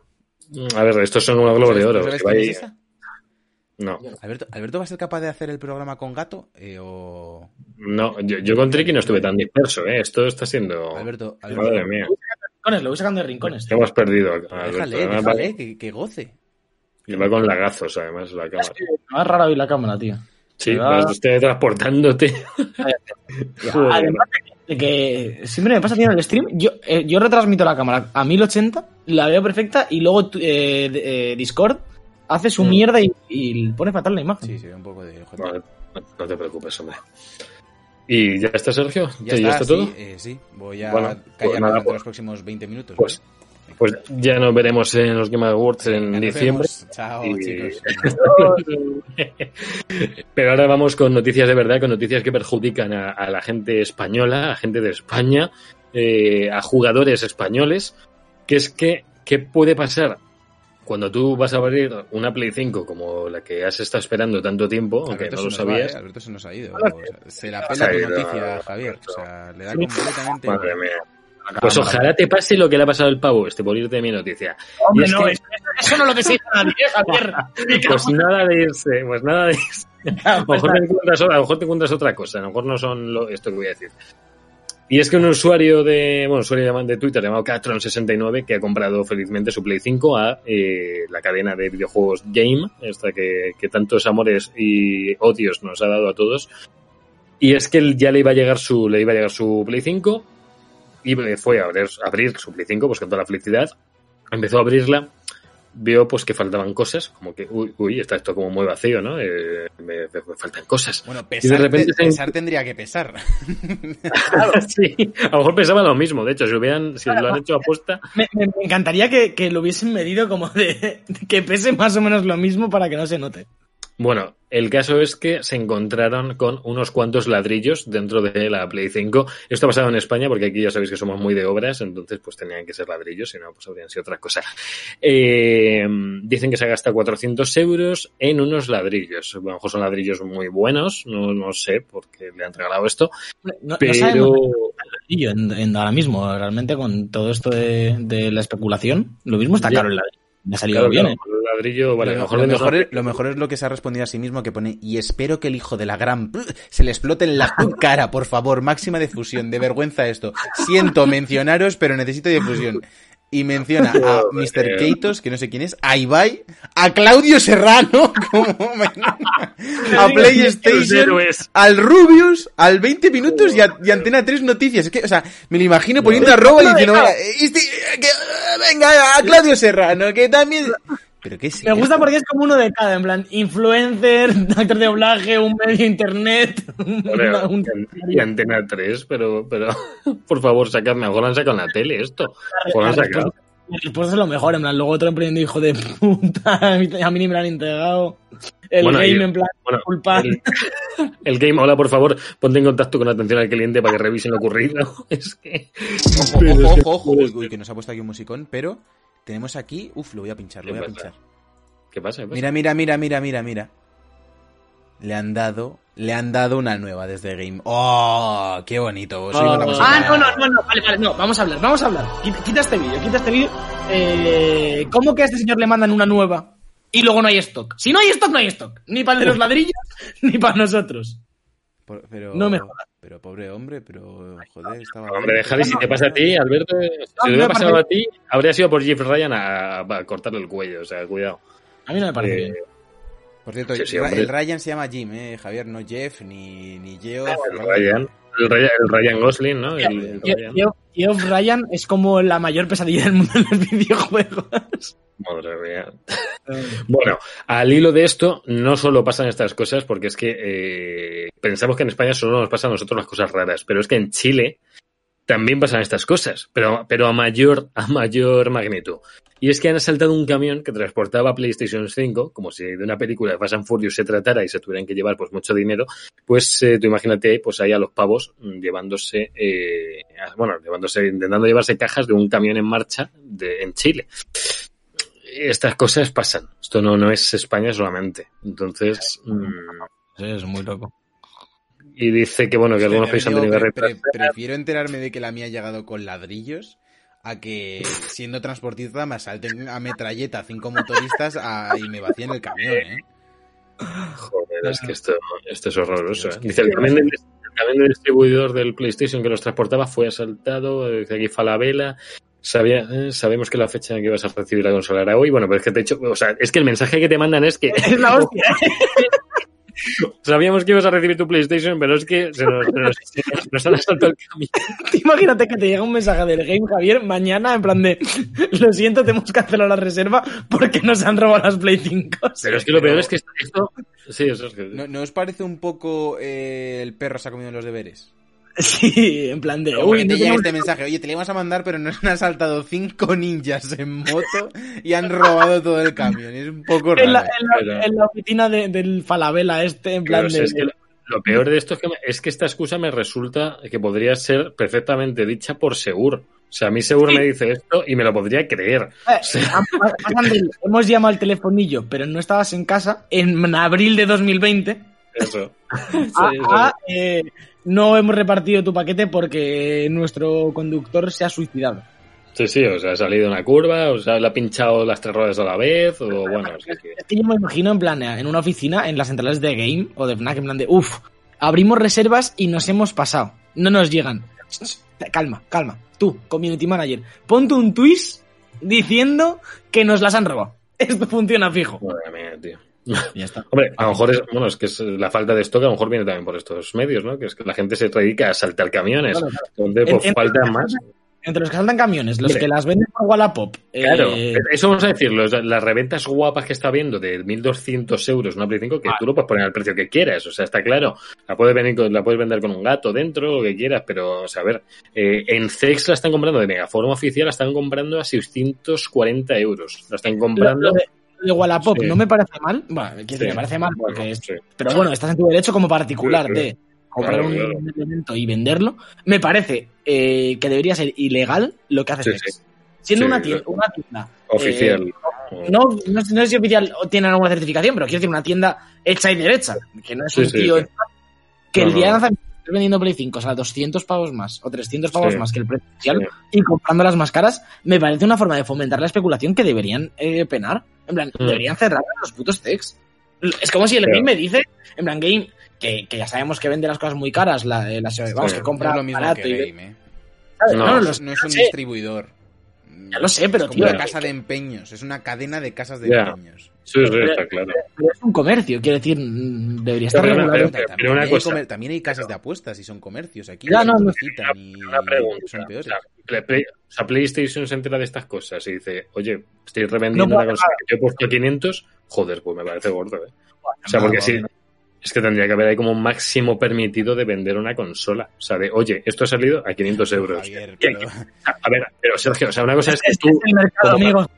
A ver, estos son unos globos de oro. ¿Sabes que quién va es esa? No, Alberto, ¿Alberto va a ser capaz de hacer el programa con gato? Eh, o... no, yo, yo con Tricky no estuve tan disperso, ¿eh? Esto está siendo. Alberto, Madre Alberto mía, Rincones, lo voy sacando de rincones. hemos perdido. Alberto. déjale, déjale, va- que, que goce. Y va con lagazos, además, la cámara. Me va rara hoy la cámara, tío. Sí, va- vas transportándote. Además de que siempre me pasa tío, en el stream, yo, eh, yo retransmito la cámara a 1080, la veo perfecta y luego eh, de- eh, Discord hace su Mm. mierda y, y pone fatal la imagen. Sí, sí, un poco de. No, te preocupes, hombre. ¿Y ya está, Sergio? Ya ¿Ya está, todo? sí, eh, sí. Voy a Bueno, pues callarme nada, durante pues- los próximos 20 minutos. pues, ¿vale? Pues ya nos veremos en los Game Awards en Nos diciembre. vemos. Chao, Y- chicos. Pero ahora vamos con noticias de verdad, con noticias que perjudican a, a la gente española, a gente de España, eh, a jugadores españoles, que es que, ¿qué puede pasar? Cuando tú vas a abrir una Play 5 como la que has estado esperando tanto tiempo, aunque Alberto no lo va, sabías, ¿eh? Alberto se nos ha ido. O sea, se la pela tu noticia, Javier. O sea, le da completamente. madre mía. Pues ojalá te pase lo que le ha pasado al pavo este por irte de mi noticia. Hombre, no, que- eso, eso no lo desea nadie, ¿eh, Javier. Pues nada de irse, pues nada de irse. A lo, mejor te encuentras, a lo mejor te encuentras otra cosa, a lo mejor no son lo, esto que voy a decir. Y es que un usuario de, bueno, usuario de Twitter llamado Catron69 que ha comprado felizmente su Play 5 a eh, la cadena de videojuegos Game, esta que, que tantos amores y odios nos ha dado a todos. Y es que él ya le iba a llegar su, le iba a llegar su Play 5 y fue a abrir, abrir su Play 5 pues con toda la felicidad. Empezó a abrirla vio pues que faltaban cosas, como que, uy, uy está esto como muy vacío, ¿no? Eh, me, me faltan cosas. Bueno, Y de pesar, repente se- pesar tendría que pesar. sí, a lo mejor pensaba lo mismo, de hecho, si hubieran, si lo han hecho apuesta, Me, me- me encantaría que, que lo hubiesen medido como de que pese más o menos lo mismo para que no se note. Bueno, el caso es que se encontraron con unos cuantos ladrillos dentro de la Play 5. Esto ha pasado en España porque aquí ya sabéis que somos muy de obras, entonces pues tenían que ser ladrillos, si no pues habrían sido otra cosa. Eh, dicen que se gasta 400 euros en unos ladrillos. A lo mejor son ladrillos muy buenos, no, no sé por qué le han regalado esto, No, pero... en, en ahora mismo, realmente con todo esto de, de la especulación, lo mismo está caro el ladrillo. Me ha salido Claro, bien, claro, ¿eh? ladrillo, vale, lo mejor lo mejor es, lo mejor es lo que se ha respondido a sí mismo que pone y espero que el hijo de la gran se le explote en la cara, por favor, máxima difusión, de vergüenza esto. Siento mencionaros, pero necesito difusión. Y menciona a Mr. Keitos, que no sé quién es, a Ibai, a Claudio Serrano, como a PlayStation, al Rubius, al 20 minutos y a, y a Antena 3 Noticias. Es que, o sea, me lo imagino poniendo arroba y diciendo, "Venga, este, venga, a Claudio Serrano, que también... Pero qué es Me gusta esto? porque es como uno de cada, en plan, influencer, actor de doblaje, un medio de internet, un- Bueno, un- y Antena 3, pero, pero por favor, sacadme. A lo mejor lo han sacado en la tele esto. A lo mejor lo han la sacado. respuesta, la respuesta es lo mejor, en plan, luego otro emprendiendo hijo de puta, a mí ni me lo han entregado. El Bueno, game y- en plan, Bueno, culpa. el, el game, hola, por favor, ponte en contacto con atención al cliente para que revisen lo ocurrido. Es que. Ojo, ojo, ojo, uy, uy, que nos ha puesto aquí un musicón, pero tenemos aquí, uf, lo voy a pinchar, lo ¿Qué voy a pasa? pinchar. ¿Qué pasa? ¿Qué pasa? Mira, mira, mira, mira, mira, mira. Le han dado, le han dado una nueva desde Game. ¡Oh! ¡Qué bonito! La Ah. Ah, no, no, no, no, vale, vale, no, vamos a hablar, vamos a hablar. Quita, quita este vídeo, quita este vídeo. Eh, ¿Cómo que a este señor le mandan una nueva y luego no hay stock? Si no hay stock, no hay stock. Ni para el de los ladrillos, ni para nosotros. Por- pero, No me jodas. Pero pobre hombre, pero joder, estaba. Hombre, bien. Javi, si te pasa a ti, Alberto, si No, te no hubiera pasado a ti, habría sido por Jeff Ryan a, a cortarle el cuello, o sea, cuidado. A mí no me parece Eh, bien. Por cierto, Sí, sí, el Ryan se llama Jim, eh, Javier, no Jeff, ni, ni Geoff. el Ryan, el Ryan, el Ryan Gosling, ¿no? El, el Ryan. Geoff Ryan es como la mayor pesadilla del mundo en los videojuegos. Madre mía. Bueno, al hilo de esto, no solo pasan estas cosas, porque es que eh, pensamos que en España solo nos pasan a nosotros las cosas raras, pero es que en Chile también pasan estas cosas, pero, pero a mayor, a mayor magnitud. Y es que han asaltado un camión que transportaba PlayStation 5, como si de una película de Fast and Furious se tratara y se tuvieran que llevar pues mucho dinero, pues eh, tú imagínate pues ahí a los pavos mm, llevándose, eh, bueno, llevándose, intentando llevarse cajas de un camión en marcha de, en Chile. Estas cosas pasan. Esto no, no es España solamente. Entonces, mm, Sí, es muy loco. y dice que bueno, que algunos países han tenido que pre- prefiero enterarme de que la mía ha llegado con ladrillos a que siendo transportista me asalten a metralleta cinco motoristas a- y me vacíen el camión, ¿eh? Joder, es que esto, esto es horroroso. ¿eh? Dice, el camión, del, el camión del distribuidor del PlayStation que los transportaba fue asaltado, eh, dice aquí Falabella. Sabía, eh, sabemos que la fecha en que ibas a recibir la consola era hoy. Bueno, pero es que te he hecho, o sea, es que el mensaje que te mandan es que Es la hostia. sabíamos que ibas a recibir tu PlayStation, pero es que se nos, se nos- se nos- nos han asaltado el camión. Imagínate que te llega un mensaje del Game Javier mañana en plan de lo siento, tenemos que cancelar la reserva porque nos han robado las Play 5. Pero es que lo Pero- peor es que esto, esto- sí, eso es que, ¿No, no os parece un poco eh, el perro se ha comido los deberes? Sí, en plan de Uy, uy, te llega este mensaje, oye, te le íbamos a mandar, pero nos han asaltado cinco ninjas en moto y han robado todo el camión. Es un poco raro. en la, en la- Pero- en la oficina de- del Falabella este, en plan Claro, o sea, de... es que lo, lo peor de esto es que, me- es que esta excusa me resulta que podría ser perfectamente dicha por Segur. O sea, a mí Segur Sí. me dice esto y me lo podría creer. Eh, hemos llamado al telefonillo, pero no estabas en casa en abril de 2020. Eso. a- Sí, eso. a, eh, no hemos repartido tu paquete porque nuestro conductor se ha suicidado. Sí, sí, o sea, ha salido una curva, o sea, le ha pinchado las tres ruedas a la vez, o bueno, sea que- Es que yo me imagino en plan, en una oficina, en las centrales de Game o de Fnac, en plan de, uff, abrimos reservas y nos hemos pasado. No nos llegan. Calma, calma. Tú, community manager, ponte un twist diciendo que nos las han robado. Esto funciona fijo. Madre mía, tío. Ya está. Hombre, a lo mejor es, bueno, es que es la falta de stock, a lo mejor viene también por estos medios, ¿no? Que es que la gente se dedica a saltar camiones, Claro, claro. donde pues, En- más. Entre los que saltan camiones, los que las venden por Wallapop. eh, Claro, eso vamos a decirlo. Las reventas guapas que está viendo de 1.200 euros una Play 5, que tú lo puedes poner al precio que quieras. O sea, está claro. La puedes, venir la puedes vender con un gato dentro, lo que quieras, pero, o sea, a ver, eh, en CEX la están comprando de Megaforma oficial, la están comprando a 640 euros. La están comprando. lo de, lo de Wallapop Sí. no me parece mal. Bueno, quiero decir, Sí. me parece mal porque Bueno, es sí. Pero bueno, estás en tu derecho como particular Sí, sí. de comprar Claro, un claro. elemento y venderlo. Me parece eh, que debería ser ilegal lo que hace Sí, Sex. sí. Siendo Sí, una tienda, claro. una tienda Oficial. eh, no, no, sé- no sé si oficial o tiene alguna certificación, pero quiero decir una tienda hecha y derecha, que no es Sí, un sí, tío sí. que No, el día de lanzamiento vendiendo Play 5, o sea, 200 pavos más o 300 pavos Sí. más que el precio oficial Sí. y comprando las más caras, me parece una forma de fomentar la especulación que deberían eh, penar. En plan, Mm. deberían cerrar a los putos techs. Es como si el game me dice, en plan, game, que, que ya sabemos que vende las cosas muy caras, la, eh, las- vamos, que compra lo mismo barato que y Game, ¿eh? ¿sabes? No, No, los- no es un distribuidor. Ya lo sé, pero, es como tío, una que- casa de empeños, es una cadena de casas de Ya. empeños. Sí, sí, está claro. pero es un comercio, quiero decir, mm, debería estar Pero, pero, pero- también, una hay cosa- comer- también hay casas de apuestas y son comercios. Aquí no, no, publicitan y Una pregunta. son O peores. sea, Play- Play- o sea, PlayStation se entera de estas cosas y dice, oye, estoy revendiendo No una consola que yo he puesto a 500, joder, pues me parece gordo, ¿eh? O sea, porque No, sí, es que tendría que haber ahí como un máximo permitido de vender una consola. O sea, de, oye, esto ha salido a 500 euros. Javier, pero- a ver, pero Sergio, o sea, una cosa es que Este tú, es el mercado, como- amigo.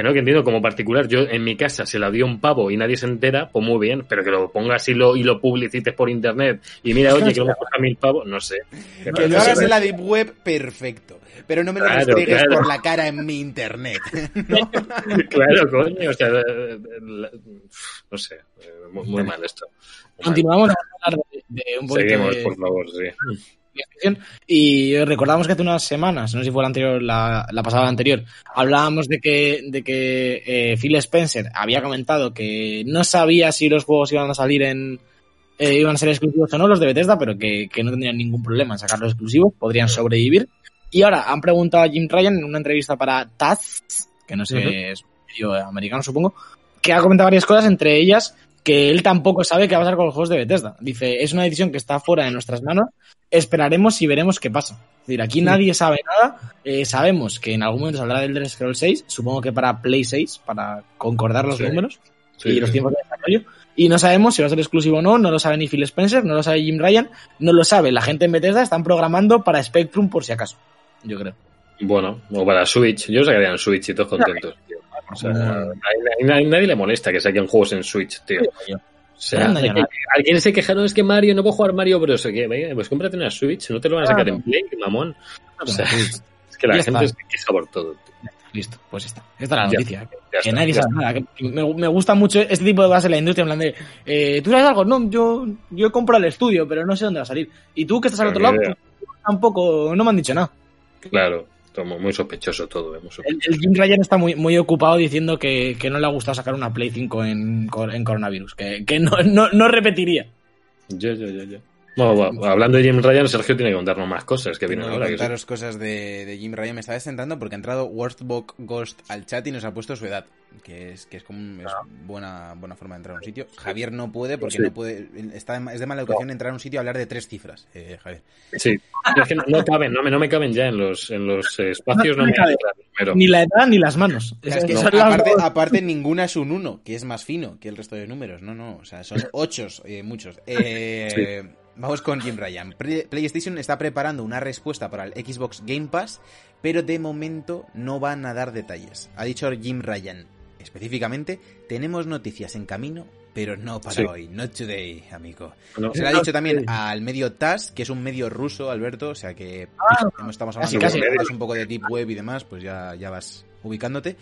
Que no, que entiendo, como particular, yo en mi casa se la dio un pavo y nadie se entera, pues muy bien, pero que lo pongas y lo, y lo publicites por internet y mira, oye, que lo hemos puesto a mil pavos, no sé. Que lo hagas en la Deep Web, perfecto. Pero no me lo Claro, restregues claro. por la cara en mi internet. Claro, coño, o sea, la- no sé, eh, muy, muy mal esto. Muy mal. Continuamos a hablar de, de un poquito Seguimos, de- por favor, sí. Y recordamos que hace unas semanas, no sé si fue la anterior, la, la pasada anterior, hablábamos de que, de que eh, Phil Spencer había comentado que no sabía si los juegos iban a salir en eh, iban a ser exclusivos o no los de Bethesda, pero que, que no tendrían ningún problema en sacarlos exclusivos, podrían sobrevivir. Y ahora han preguntado a Jim Ryan en una entrevista para Taz, que no sé, Ujú. es un medio americano supongo, que ha comentado varias cosas, entre ellas que él tampoco sabe qué va a pasar con los juegos de Bethesda. Dice, es una decisión que está fuera de nuestras manos, esperaremos y veremos qué pasa. Es decir, aquí nadie sabe nada, eh, sabemos que en algún momento saldrá del Elder Scrolls 6, supongo que para Play 6, para concordar los Sí. números Sí, y los sí. tiempos de desarrollo. Y no sabemos si va a ser exclusivo o no, no lo sabe ni Phil Spencer, no lo sabe Jim Ryan, no lo sabe la gente en Bethesda, están programando para Spectrum por si acaso, yo creo. Bueno, o para Switch. Yo sacaría en Switch y todos contentos, tío. O sea, a, nadie, nadie le molesta que saquen juegos en Switch, tío. O sea, No, no, no, no. alguien se quejaron es que Mario, no puedo jugar Mario Bros. ¿Qué? Pues cómprate una Switch, no te lo van a sacar en Play, mamón. O sea, es que la Ya gente está. se queja por todo. tío. Listo, pues esta. Esta es la noticia. Ya que está, nadie sabe nada. que me, me gusta mucho este tipo de cosas en la industria, en plan de, eh, ¿tú sabes algo? No, yo, yo he comprado el estudio, pero no sé dónde va a salir. Y tú que estás al otro lado, tú tampoco, no me han dicho nada. Claro, muy sospechoso todo. eh, muy El, sospechoso. el Jim Ryan está muy, muy ocupado diciendo que, que no le ha gustado sacar una Play 5 en, en coronavirus, que, que no, no, no repetiría. Yo, yo, yo, yo. Bueno, bueno, hablando de Jim Ryan, Sergio tiene que contarnos más cosas que vienen ahora. que sí. contaros cosas de, de Jim Ryan. Me estaba descentrando porque ha entrado Worstbox Ghost al chat y nos ha puesto su edad. Que es, que es como es buena, buena forma de entrar a un sitio. Javier no puede porque Sí. no puede. Está de, es de mala educación entrar a un sitio y hablar de tres cifras, eh, Javier. Sí, es que no, no caben, no me, no me caben ya en los, en los eh, espacios, No no, me me cabe. entran, pero Ni la edad ni las manos. Es que no, aparte, aparte, ninguna es un 1, que es más fino que el resto de números. No, no, o sea, son 8, muchos. Eh, Vamos con Jim Ryan. PlayStation está preparando una respuesta para el Xbox Game Pass, pero de momento no van a dar detalles. Ha dicho Jim Ryan. Específicamente, tenemos noticias en camino, pero no para Sí. hoy. Not today, amigo. no, Se lo ha dicho también al medio TAS, que es un medio ruso, Alberto, o sea que estamos casi, hablando casi. de cosas un poco de deep web y demás, pues ya, ya vas ubicándote.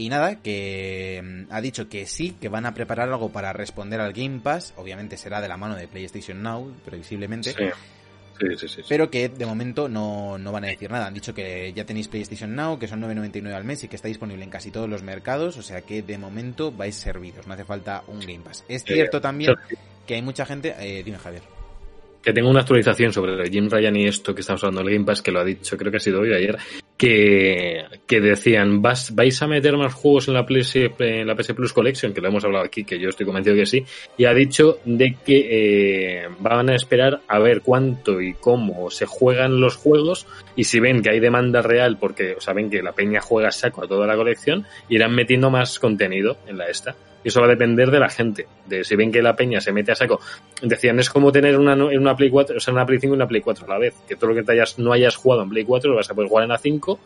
Y nada, que mm, ha dicho que sí, que van a preparar algo para responder al Game Pass, obviamente será de la mano de PlayStation Now, previsiblemente, sí, sí, sí, pero que de momento no, no van a decir nada. Han dicho que ya tenéis PlayStation Now, que son 9.99 al mes y que está disponible en casi todos los mercados, o sea que de momento vais servidos, no hace falta un Game Pass. Es cierto también que hay mucha gente... Eh, dime, Javier. Que tengo una actualización sobre Jim Ryan y esto que estamos hablando del Game Pass, que lo ha dicho, creo que ha sido hoy o ayer, que, que decían, ¿vas, vais a meter más juegos en la, PS, en la PS Plus Collection, que lo hemos hablado aquí, que yo estoy convencido que sí, y ha dicho de que eh, van a esperar a ver cuánto y cómo se juegan los juegos, y si ven que hay demanda real, porque ven que la peña juega saco a toda la colección, irán metiendo más contenido en la esta. Y eso va a depender de la gente, de si ven que la peña se mete a saco. Decían es como tener una, una Play 4, o sea, una Play 5 y una Play 4 a la vez, que todo lo que te hayas, no hayas jugado en Play 4 lo vas a poder jugar en la 5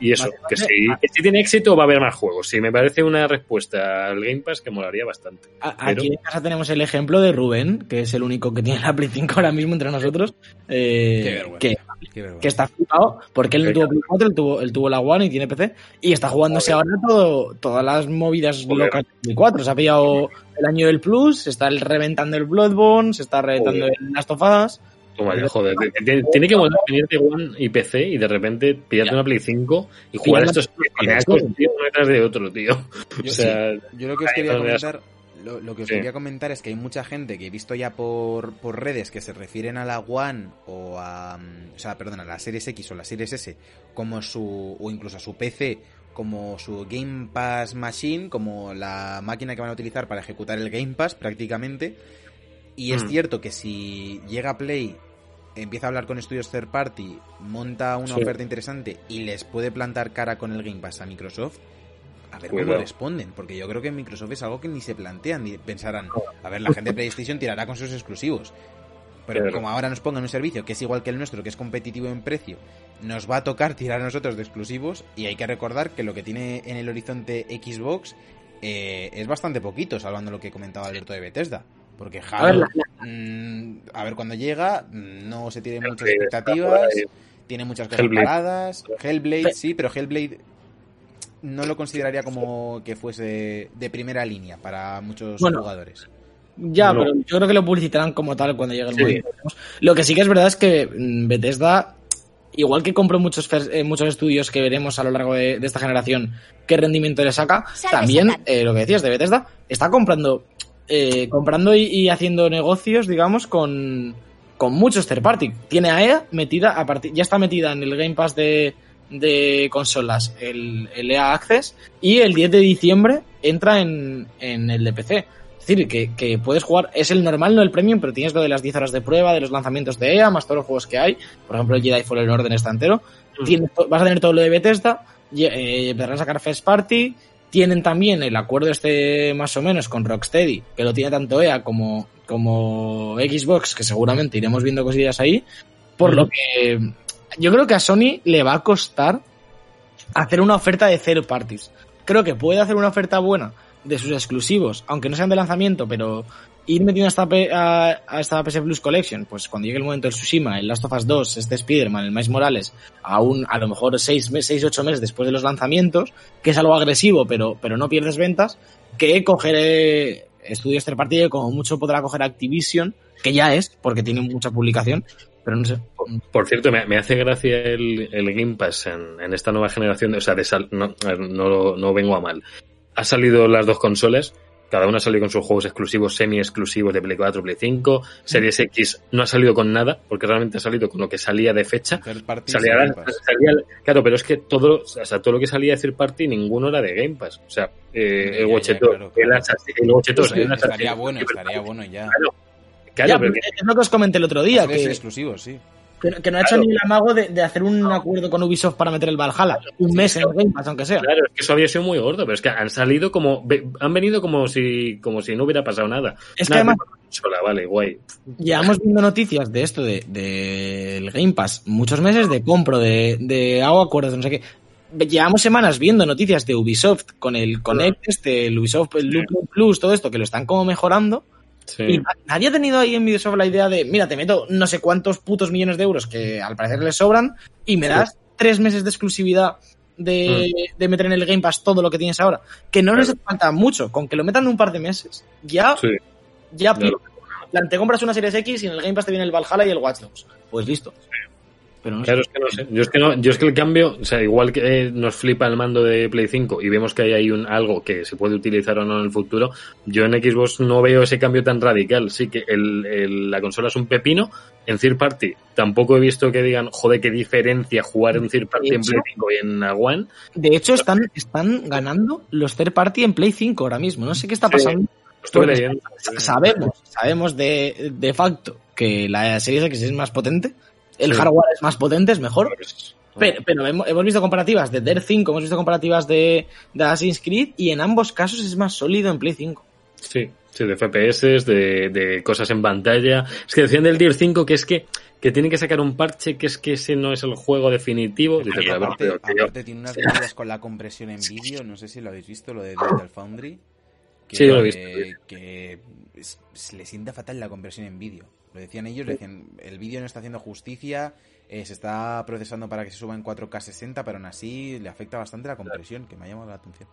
y eso, Vale, que, vale. si, que si tiene éxito va a haber más juegos. Sí, me parece una respuesta al Game Pass que molaría bastante. A- Pero- Aquí en casa tenemos el ejemplo de Rubén, que es el único que tiene la Play 5 ahora mismo entre nosotros, eh, Qué vergüenza. que, que está flipado porque él no tuvo Play 4, él tuvo, él tuvo la One y tiene PC y está jugándose ahora todo, todas las movidas Joder. locas de Play 4. Se ha pillado el año del Plus, se está reventando el Bloodborne, se está reventando Joder. el Last of Us. Toma ya, joder, te- te- tiene que molar tenerte One y PC y de repente pillarte una Play 5 y jugar la estos pinacos, tío, uno detrás de otro, tío. Yo, o sea, Yo lo que os quería comentar, lo, lo que os Sí. quería comentar es que hay mucha gente que he visto ya por, por redes que se refieren a la One o a, mm, o sea, perdón, a la Series X o la Series S como su, o incluso a su PC como su Game Pass Machine, como la máquina que van a utilizar para ejecutar el Game Pass prácticamente. Y es Mm. cierto que si llega Play, empieza a hablar con estudios third party, monta una Sí. oferta interesante y les puede plantar cara con el Game Pass a Microsoft, a ver Cuidado. cómo responden, porque yo creo que en Microsoft es algo que ni se plantean, ni pensarán, a ver, la gente de PlayStation tirará con sus exclusivos. Pero Claro. como ahora nos pongan un servicio que es igual que el nuestro, que es competitivo en precio, nos va a tocar tirar a nosotros de exclusivos y hay que recordar que lo que tiene en el horizonte Xbox eh, es bastante poquito, salvando lo que comentaba Alberto de Bethesda. Porque A ver, Halo, la- a ver cuando llega, mm, no se tienen muchas expectativas, tiene muchas cosas Hellblade. paradas. Hellblade sí, pero Hellblade no lo consideraría como que fuese de primera línea para muchos Bueno, jugadores. Ya, No. pero yo creo que lo publicitarán como tal cuando llegue el Sí. momento. Lo que sí que es verdad es que mm, Bethesda, igual que compró muchos, eh, muchos estudios que veremos a lo largo de, de esta generación qué rendimiento le saca, también eh, lo que decías de Bethesda, está comprando eh, comprando y, y haciendo negocios, digamos, con, con muchos third party. Tiene a EA metida, a partir, ya está metida en el Game Pass de, de consolas, el, el EA Access, y el 10 de diciembre entra en, en el de PC. Es decir, que, que puedes jugar, es el normal, no el premium, pero tienes lo de las 10 horas de prueba, de los lanzamientos de EA, más todos los juegos que hay. Por ejemplo, el Jedi Fallen Order está entero. Mm. Tienes vas a tener todo lo de Bethesda, eh, empezarán a sacar First Party. Tienen también el acuerdo este más o menos con Rocksteady, que lo tiene tanto EA como, como Xbox, que seguramente iremos viendo cosillas ahí. Por lo que yo creo que a Sony le va a costar hacer una oferta de third parties. Creo que puede hacer una oferta buena de sus exclusivos, aunque no sean de lanzamiento, pero ir metiendo esta, a, a, esta PS Plus Collection, pues cuando llegue el momento del Tsushima, el Last of Us 2, este Spider-Man, el Miles Morales, aún a lo mejor 6, 6, 8 meses después de los lanzamientos, que es algo agresivo, pero, pero no pierdes ventas, que cogeré estudios third como mucho podrá coger Activision, que ya es, porque tiene mucha publicación, pero no sé. Por cierto, me, me hace gracia el, el, Game Pass en, en, esta nueva generación, o sea, de sal, no, no, no vengo a mal. Ha salido las dos consolas, cada una ha salido con sus juegos exclusivos, semi-exclusivos de Play 4, Play 5. Series X no ha salido con nada, porque realmente ha salido con lo que salía de fecha. Salía, salía, claro, pero es que todo, o sea, todo lo que salía de third party, ninguno era de Game Pass. O sea, eh, el Watchetor, claro, claro. el, el Watchetor, pues, estaría bueno, estaría bueno ya. Claro, claro ya, pero que, es lo que os comenté el otro día. Que, exclusivos, sí. Que, que, no ha hecho ni el amago de, de, hacer un acuerdo con Ubisoft para meter el Valhalla. Un mes en el Game Pass, aunque sea. Claro, es que eso había sido muy gordo, pero es que han salido como. Han venido como si, como si no hubiera pasado nada. Es nada, que además. Sola, vale, guay. Llevamos viendo noticias de esto, del de, de Game Pass, muchos meses de compro, de, de hago acuerdos, no sé qué. Llevamos semanas viendo noticias de Ubisoft con el Connect, este, el Ubisoft, el Loop Plus, todo esto, que lo están como mejorando. Sí. Y nadie ha tenido ahí en Ubisoft la idea de, mira, te meto no sé cuántos putos millones de euros que al parecer les sobran y me das sí. tres meses de exclusividad de, mm. de, meter en el Game Pass todo lo que tienes ahora. Que no les falta mucho, con que lo metan un par de meses. Ya, sí. ya, claro. te compras una Series X y en el Game Pass te viene el Valhalla y el Watch Dogs. Pues listo. Pero no claro, sé. es que no sé. Yo es que, no, yo es que el cambio, o sea, igual que nos flipa el mando de Play 5 y vemos que hay ahí un, algo que se puede utilizar o no en el futuro, yo en Xbox no veo ese cambio tan radical. Sí que el, el, la consola es un pepino. En Third Party tampoco he visto que digan, joder, qué diferencia jugar en Third Party hecho, en Play 5 y en One. De hecho, están, están ganando los Third Party en Play 5 ahora mismo. No sé qué está pasando. Sí. Estoy leyendo. Sabemos, sabemos de, de facto que la Series X es más potente, el sí. hardware es más potente, es mejor. Pero, pero hemos, visto comparativas de DER 5, hemos visto comparativas de, de Assassin's Creed y en ambos casos es más sólido en Play 5. Sí, sí, de FPS, de, de cosas en pantalla. Es que decían del DER 5 que es que, que tienen que sacar un parche que es que ese no es el juego definitivo. Dice, aparte, aparte tiene unas medidas con la compresión en vídeo, no sé si lo habéis visto, lo de Digital Foundry. Que, sí, lo he visto. Que, que es, le sienta fatal la compresión en vídeo. Lo decían ellos, decían, el vídeo no está haciendo justicia, eh, se está procesando para que se suba en 4K 60, pero aún así le afecta bastante la compresión, que me ha llamado la atención.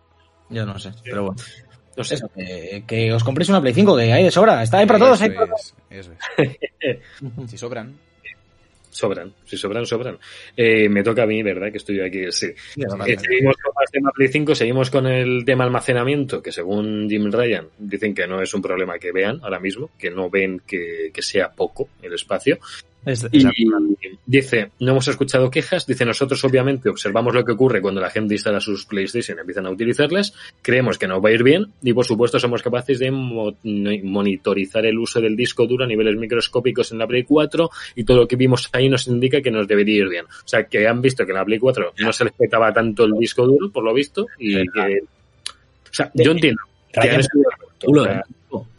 Yo no sé, pero bueno. Eso, que, que, os compréis una Play 5, que hay de sobra, está ahí para todos. Eso hay para es, eso es. si sobran. Sobran, si sobran, sobran. Eh, me toca a mí, ¿verdad? Que estoy aquí. Sí. eh, seguimos con más tema Play 5, seguimos con el tema almacenamiento, que según Jim Ryan dicen que no es un problema que vean ahora mismo, que no ven que, que sea poco el espacio. Es, y dice, no hemos escuchado quejas, dice nosotros obviamente observamos lo que ocurre cuando la gente instala sus PlayStation y empiezan a utilizarlas, creemos que no va a ir bien y por supuesto somos capaces de mo monitorizar el uso del disco duro a niveles microscópicos en la Play 4 y todo lo que vimos ahí nos indica que nos debería ir bien. O sea, que han visto que en la Play 4 no se les petaba tanto el disco duro, por lo visto, y que... O sea, yo entiendo. Que han culo, ¿eh?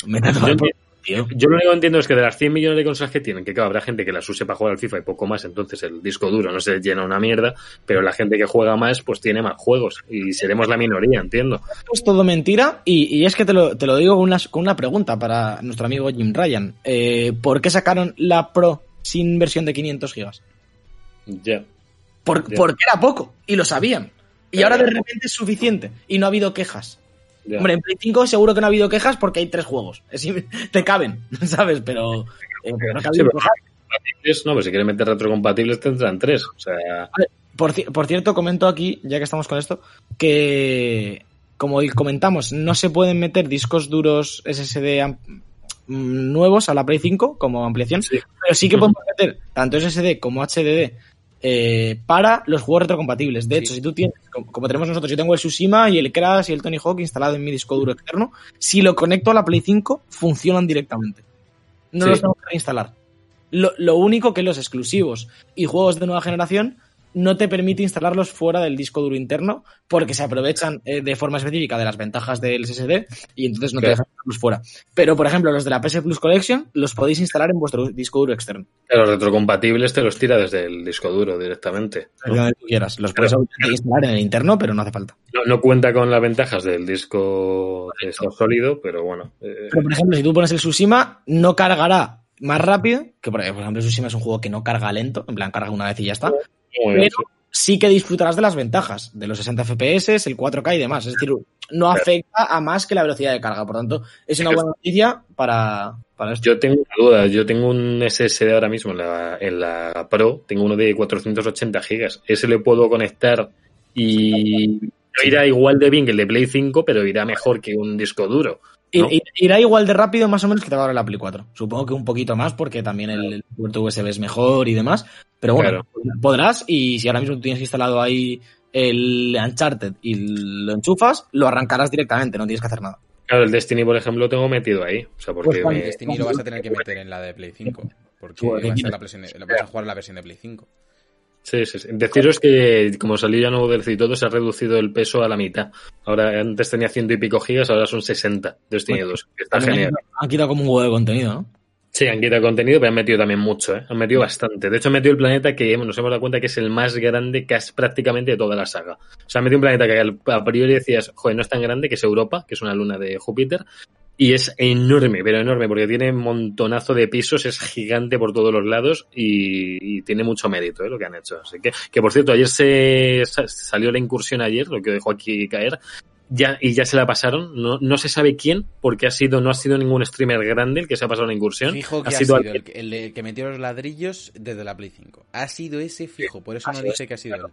me yo entiendo Tío. Yo lo único que entiendo es que de las 100 millones de consolas que tienen, que claro, habrá gente que las use para jugar al FIFA y poco más, entonces el disco duro no se llena una mierda, pero la gente que juega más, pues tiene más juegos y seremos la minoría, entiendo. Es todo mentira y, y es que te lo, te lo digo con una, con una, pregunta para nuestro amigo Jim Ryan. Eh, ¿Por qué sacaron la Pro sin versión de 500 gigas? Ya. Yeah. Por, yeah. Porque era poco y lo sabían. Y ahora de repente es suficiente y no ha habido quejas. Yeah. Hombre, en Play 5 seguro que no ha habido quejas porque hay tres juegos. Es, te caben, ¿sabes? Pero, eh, pero no sí, pero no, si quieren meter retrocompatibles tendrán tres. O sea... Por, por, cierto, comento aquí, ya que estamos con esto, que como comentamos, no se pueden meter discos duros SSD nuevos a la Play 5 como ampliación, sí. pero sí que podemos meter tanto SSD como HDD eh, para los juegos retrocompatibles. De hecho, si tú tienes, como, como, tenemos nosotros, yo tengo el Tsushima y el Crash y el Tony Hawk instalado en mi disco duro externo, si lo conecto a la Play 5, funcionan directamente. No sí. los tengo que reinstalar. Lo, lo, único que los exclusivos y juegos de nueva generación no te permite instalarlos fuera del disco duro interno porque se aprovechan eh, de forma específica de las ventajas del SSD y entonces no te dejan instalarlos fuera. Pero, por ejemplo, los de la PS Plus Collection los podéis instalar en vuestro disco duro externo. Los retrocompatibles te los tira desde el disco duro directamente. ¿no? Donde tú quieras. Los puedes instalar en el interno, pero no hace falta. No, no cuenta con las ventajas del disco de sólido, pero bueno. Eh... Pero, por ejemplo, si tú pones el Tsushima, no cargará más rápido, que por ejemplo Tsushima es un juego que no carga lento, en plan carga una vez y ya está, pero sí que disfrutarás de las ventajas, de los 60 FPS, el 4K y demás. Es decir, no afecta a más que la velocidad de carga. Por tanto, es una buena noticia para, para esto. Yo tengo una duda. Yo tengo un SSD ahora mismo en la, en la Pro. Tengo uno de 480 gigas. Ese le puedo conectar y no irá igual de bien que el de Play 5, pero irá mejor que un disco duro. ¿No? Irá igual de rápido más o menos que te va a dar la Play 4. Supongo que un poquito más porque también el, el puerto USB es mejor y demás. Pero bueno, claro. podrás y si ahora mismo tú tienes instalado ahí el Uncharted y lo enchufas, lo arrancarás directamente, no tienes que hacer nada. Claro, el Destiny, por ejemplo, lo tengo metido ahí. O sea, porque pues, me... Destiny lo vas a tener que meter en la de Play 5. Porque vas a, la versión, lo vas a jugar en la versión de Play 5. Sí, sí, sí. Deciros que como salió ya nuevo y todo, se ha reducido el peso a la mitad. Ahora antes tenía ciento y pico gigas, ahora son 60 Destiny 2. Que está genial. Han quitado como un huevo de contenido, ¿no? Sí, han quitado contenido, pero han metido también mucho, ¿eh? Han metido bastante. De hecho, han metido el planeta que nos hemos dado cuenta que es el más grande casi prácticamente de toda la saga. O sea, han metido un planeta que a priori decías, joder, no es tan grande, que es Europa, que es una luna de Júpiter, y es enorme, pero enorme, porque tiene un montonazo de pisos, es gigante por todos los lados y, y tiene mucho mérito ¿eh? lo que han hecho. Así que, que por cierto, ayer se salió la incursión ayer, lo que dejó aquí caer, ya, y ya se la pasaron. No, no se sabe quién, porque ha sido, no ha sido ningún streamer grande el que se ha pasado la incursión. Fijo que ha, ha sido, sido el, el, el, que metió los ladrillos desde la Play 5. Ha sido ese fijo, por eso no dice que ha sido él.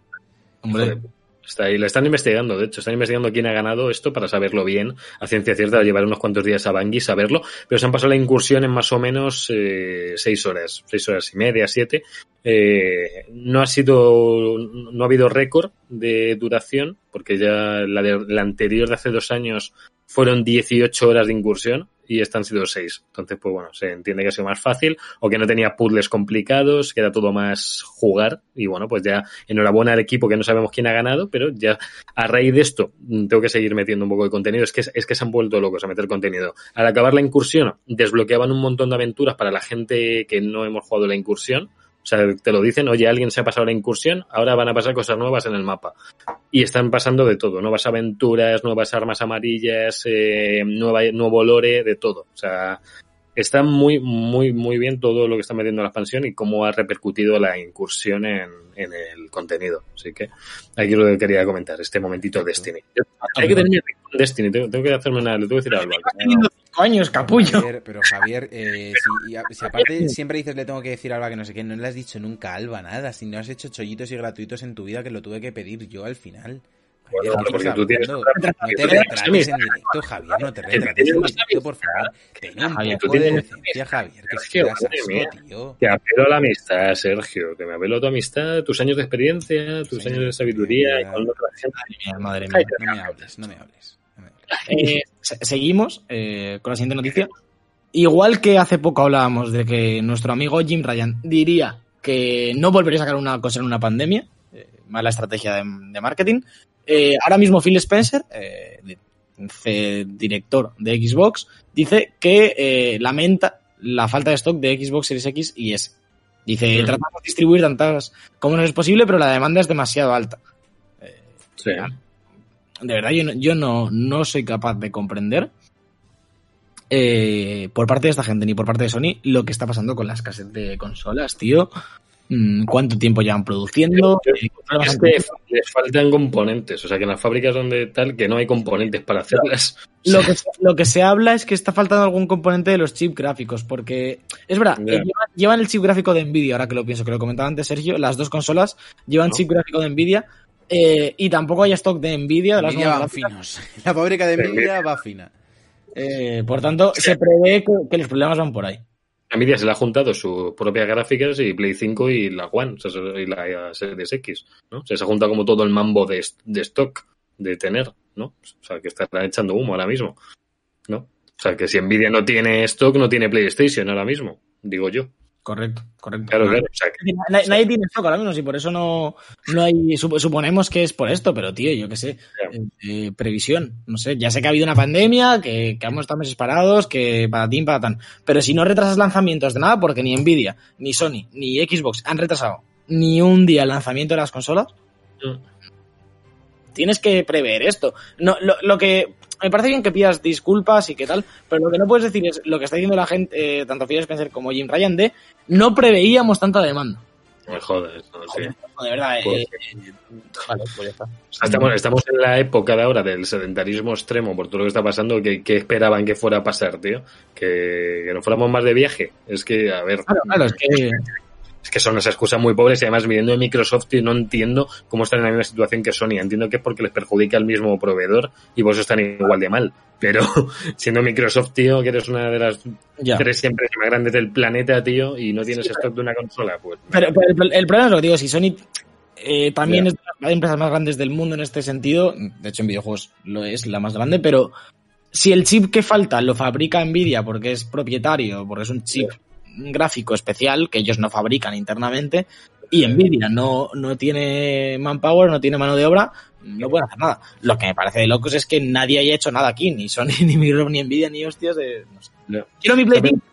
Hombre. Está ahí, lo están investigando, de hecho, están investigando quién ha ganado esto para saberlo bien, a ciencia cierta, llevar unos cuantos días a Bangui saberlo, pero se han pasado la incursión en más o menos eh, seis horas, seis horas y media, siete. Eh, no ha sido, no ha habido récord de duración, porque ya la, de, la anterior de hace dos años fueron 18 horas de incursión y esta han sido 6. Entonces, pues bueno, se entiende que ha sido más fácil o que no tenía puzzles complicados, que era todo más jugar y bueno, pues ya enhorabuena al equipo que no sabemos quién ha ganado, pero ya a raíz de esto tengo que seguir metiendo un poco de contenido. Es que, es que se han vuelto locos a meter contenido. Al acabar la incursión, desbloqueaban un montón de aventuras para la gente que no hemos jugado la incursión. O sea, te lo dicen, oye, alguien se ha pasado la incursión, ahora van a pasar cosas nuevas en el mapa. Y están pasando de todo, nuevas aventuras, nuevas armas amarillas, eh, nuevo lore, de todo. O sea, está muy, muy, muy bien todo lo que está metiendo la expansión y cómo ha repercutido la incursión en, en el contenido. Así que aquí lo que quería comentar, este momentito de Destiny. Hay que tener Destiny, tengo, tengo, que hacerme una, le tengo que decir algo. Coños, capullo. Javier, pero Javier, eh, si, si, aparte siempre dices le tengo que decir a Alba que no sé qué, no le has dicho nunca a Alba nada. Si no has hecho chollitos y gratuitos en tu vida que lo tuve que pedir yo al final. Bueno, Javier, porque tú tienes no, no te retrates en directo, Javier, no te retrates en directo, por favor. Ten un Javier, poco de decencia, Javier, que tío. Te apelo a la amistad, Sergio, que me apelo a tu amistad, tus años de experiencia, tus años de sabiduría. Y con otra gente. Madre mía, no me hables, no me hables. Eh, seguimos eh, con la siguiente noticia. Igual que hace poco hablábamos de que nuestro amigo Jim Ryan diría que no volvería a sacar una cosa en una pandemia, eh, mala estrategia de, de marketing. Eh, ahora mismo Phil Spencer, director de Xbox, dice que lamenta la falta de stock de Xbox Series X y S. Dice, sí. tratamos de distribuir tantas como nos es posible, pero la demanda es demasiado alta. Sí de verdad yo no, yo no, no soy capaz de comprender eh, por parte de esta gente ni por parte de Sony lo que está pasando con la escasez de consolas, tío. Mm, ¿Cuánto tiempo llevan produciendo? Eh, es que les faltan componentes, o sea que en las fábricas donde tal que no hay componentes para hacerlas. Lo que, lo que se habla es que está faltando algún componente de los chips gráficos, porque es verdad, yeah. llevan, llevan, el chip gráfico de Nvidia, ahora que lo pienso, que lo comentaba antes Sergio, las dos consolas llevan ¿No? chip gráfico de Nvidia, eh, y tampoco hay stock de Nvidia. De las Nvidia van finos. La fábrica de Nvidia va fina. Eh, por tanto, se prevé que, que, los problemas van por ahí. Nvidia se le ha juntado sus propias gráficas y Play 5 y la One, y la Series X, ¿no? O sea, se ha juntado como todo el mambo de, de stock, de tener, ¿no? O sea, que está echando humo ahora mismo, ¿no? O sea, que si Nvidia no tiene stock, no tiene PlayStation ahora mismo, digo yo. Correcto, correcto. Claro, claro. O sea, que- Nadie, nadie tiene stock ahora mismo y por eso no, no hay. sup- Suponemos que es por esto, pero tío, yo qué sé. Eh, eh, previsión. No sé. Ya sé que ha habido una pandemia, que, que hemos estado meses parados, que para ti, para tan. Pero si no retrasas lanzamientos de nada, porque ni Nvidia, ni Sony, ni Xbox han retrasado ni un día el lanzamiento de las consolas, Mm. tienes que prever esto. No, lo, lo que me parece bien que pidas disculpas y qué tal, pero lo que no puedes decir es lo que está diciendo la gente, eh, tanto Phil Spencer como Jim Ryan, de no preveíamos tanta demanda. me jodas, no sé. De verdad, Pues- eh, vale, pues ya está. Estamos, estamos en la época de ahora del sedentarismo extremo por todo lo que está pasando. que que esperaban que fuera a pasar, tío? Que, que no fuéramos más de viaje. Es que, a ver, Claro, claro, es que es que son unas excusas muy pobres y además viniendo de Microsoft y no entiendo cómo están en la misma situación que Sony. Entiendo que es porque les perjudica el mismo proveedor y vos están igual de mal. Pero siendo Microsoft, tío, que eres una de las ya. tres empresas más grandes del planeta, tío, y no tienes stock de una consola, pues... Pero, pero el, el problema es lo que digo, si Sony eh, también Ya. es de las empresas más grandes del mundo en este sentido, de hecho en videojuegos lo es la más grande, pero si el chip que falta lo fabrica Nvidia porque es propietario, porque es un chip gráfico especial que ellos no fabrican internamente, y Nvidia no, no tiene manpower, no tiene mano de obra, no pueden hacer nada. Lo que me parece de locos es que nadie haya hecho nada aquí, ni Sony, ni Microsoft, ni Nvidia, ni hostias de... No sé. Quiero mi Play También- 5.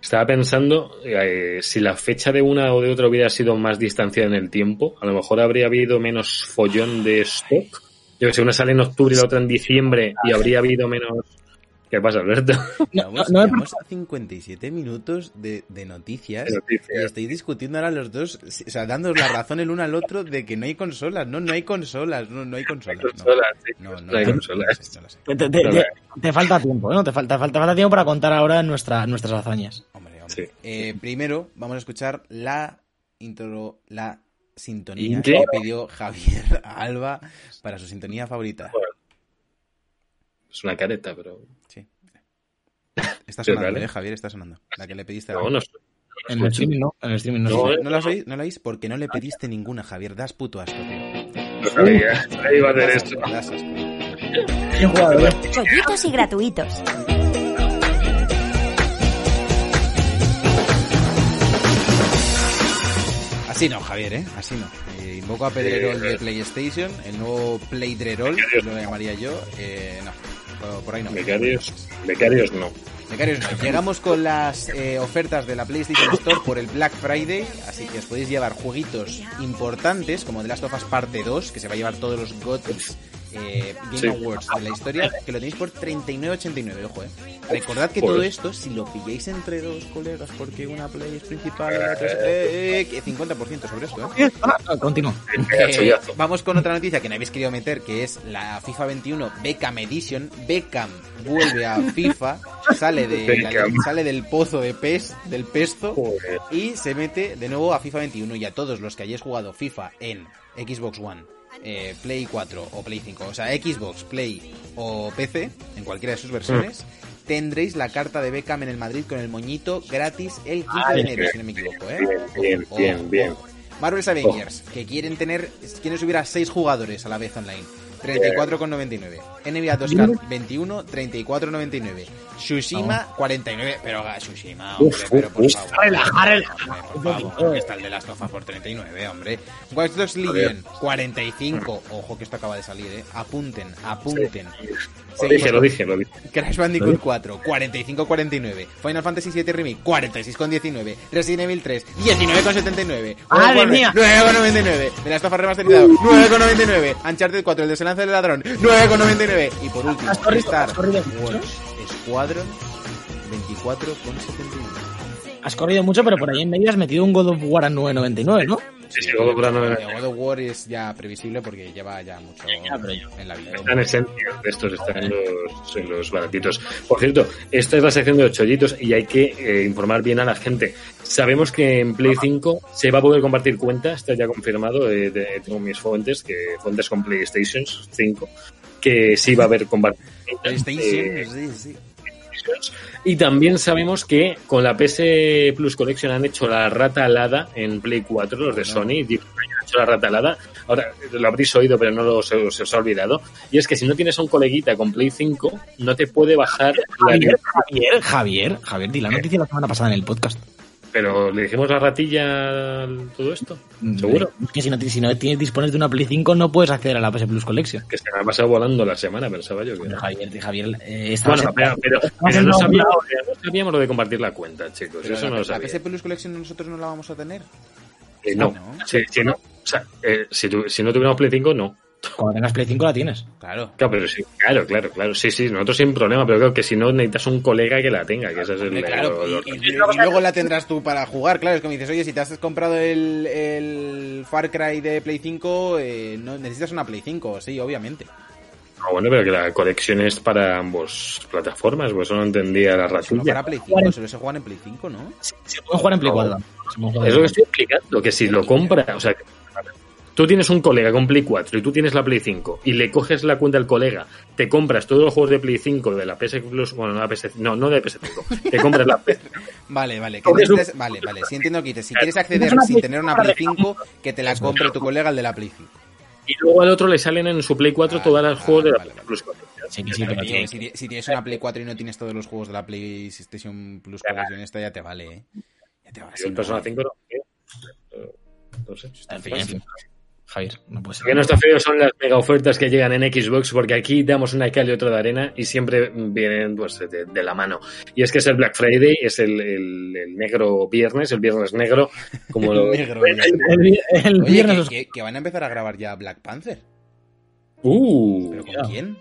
Estaba pensando eh, si la fecha de una o de otra hubiera sido más distanciada en el tiempo, a lo mejor habría habido menos follón de stock. Yo que sé, una sale en octubre y la otra en diciembre y habría habido menos... ¿Qué pasa, Alberto? No, no me llevamos 57 minutos de, de noticias. De noticias. Y estáis discutiendo ahora los dos, o sea, dándoos la razón el uno al otro de que no hay consolas. No, no hay consolas, no, no hay consolas. no. Consolas, sí. No, hay consolas. Te, falta tiempo, ¿no? Te falta, falta, falta tiempo para contar ahora nuestra, nuestras hazañas. Hombre, hombre. Sí. Eh, primero, vamos a escuchar la intro, la sintonía ¿Qué? que pidió Javier Alba para su sintonía favorita. Es una careta, pero... Sí. Está sonando, vale. eh, Javier, está sonando. La que le pediste a No, no. En el streaming no, en el streaming no. No, eh. ¿No la oís? ¿No la oís? Porque no le pediste ninguna, Javier. Das puto asco, tío. No sabía. Ahí iba a hacer esto. ¿eh? Chollitos y gratuitos. Así no, Javier, ¿eh? Así no. Eh, invoco a Pedrerol de PlayStation, el nuevo Playdrerol, lo llamaría yo. Eh, no, por, por ahí no. Becarios, becarios no. Becarios no. Llegamos con las eh, ofertas de la PlayStation Store por el Black Friday, así que os podéis llevar jueguitos importantes como The Last of Us Parte 2, que se va a llevar todos los GOTYs eh, Game Sí. Awards de la historia, que lo tenéis por 39.89, ojo, eh. Recordad que todo esto, si lo pilláis entre dos colegas, porque una Play es principal y la otra es... Eh, eh, que 50% sobre esto, eh. Ah, Continúa. Venga, Eh, vamos con otra noticia que no habéis querido meter, que es la FIFA 21 Beckham Edition. Beckham vuelve a FIFA, sale de la- sale del pozo de pes, del pesto Joder. y se mete de nuevo a FIFA 21 y a todos los que hayáis jugado FIFA en Xbox One, eh, Play 4 o Play 5, o sea, Xbox, Play o PC, en cualquiera de sus versiones, tendréis la carta de Beckham en el Madrid con el moñito gratis el 15 de enero, si no me equivoco, ¿eh? Bien, bien, bien. Marvel's Avengers, que quieren tener, quieren subir a 6 jugadores a la vez online. 34,99. NBA 2K21, 34,99. Tsushima, 49. Pero haga Tsushima, hombre, Uf, pero por uf, favor. relajar el- Por favor, está el de las tofas por 39, hombre. Watch Dogs Legion, 45. Ojo que esto acaba de salir, eh. Apunten, apunten. Lo dije, lo dije, lo dije. Crash Bandicoot 4, 45,49. Final Fantasy 7 Remake, 46,19. Resident Evil 3, 19,79. ¡Madre mía! 9,99. De las tofas remasterizado, 9,99. Uncharted 4, el desenlace del ladrón, 9,99. Y por último, ¿Has corrido- Star Wars? Squadron, 24,71. Has corrido mucho, pero por ahí en medio has metido un God of War a 9.99, ¿no? Sí, sí, por la nueve- Eh, God of War es ya previsible porque lleva ya mucho Ya, en la vida. Están esencia, de estos están en los, en los baratitos. Por cierto, esta es la sección de los chollitos y hay que eh, informar bien a la gente. Sabemos que en Play 5 se va a poder compartir cuenta, está ya confirmado, eh, de- tengo mis fuentes, que fuentes con PlayStation 5, que sí va a haber compartir. PlayStation, Eh, sí, sí. Y también sabemos que con la PS Plus Collection han hecho la rata alada en Play 4, los de Sony, han hecho la rata alada. Ahora lo habréis oído, pero no lo, se, se os ha olvidado. Y es que si no tienes a un coleguita con Play 5, no te puede bajar la Javier, Javier, Javier, Javier, di la noticia la semana pasada en el podcast. Pero le dijimos la ratilla todo esto. ¿Seguro? Es que si no, si no tienes, dispones de una Play 5 no puedes acceder a la PS Plus Collection. Que se me ha pasado volando la semana, pensaba yo que. Pero Javier, Javier eh, Bueno, en- pero, pero- pero no, sabíamos, no sabíamos lo de compartir la cuenta, chicos. Pero Eso la, no lo la sabía. PS Plus Collection nosotros no la vamos a tener. Eh, no. ¿no? Si, si no, o sea, eh, si, tu- si no tuviéramos Play 5, no. Cuando tengas Play 5 la tienes. Claro. Claro, pero sí, claro, claro, claro. Sí, sí, nosotros sin problema, pero creo que si no necesitas un colega que la tenga, que ese es el. Claro, lo- y, lo- y- y luego la tendrás tú para jugar, claro. Es como dices, oye, si te has comprado el, el Far Cry de Play 5, eh, no necesitas una Play 5, sí, obviamente. Ah, bueno, pero que la colección es para ambos plataformas, pues eso no entendía la Solo ratilla. para Play 5, solo se juegan en Play 5, ¿no? Se pueden jugar en Play No. 4. Se pueden jugar Es lo que estoy explicando, que si lo compra, o sea, que- tú tienes un colega con Play 4 y tú tienes la Play 5 y le coges la cuenta al colega, te compras todos los juegos de Play 5 de la PS Plus, bueno, no, la PS, no, no de PS5, te compras la PS, Vale, vale. Que Coges un- Vale, vale. Sí entiendo que dices, si quieres acceder sin Play tener una 5 Play 5, que te la compre tu colega el de la Play 5. y luego al otro le salen en su Play 4 Vale, todos los vale, juegos de la vale, vale. Plus 4. Sí, sí, si, si tienes una Play 4 y no tienes todos los juegos de la PlayStation Plus Collection esta, ya te vale, ¿eh? Ya te vale. Y el Persona 5 no. No sé. En fin, en fin. Javier, no puede Lo que ser. no está feo son las mega ofertas que llegan en Xbox, porque aquí damos una cal y otra de arena y siempre vienen pues, de, de la mano. Y es que es el Black Friday, es el, el- el negro viernes, el viernes negro, como lo... El negro, Bueno, viernes. El, Oye, viernes que, que- que van a empezar a grabar ya Black Panther. Uh, ¿Pero con ya. quién?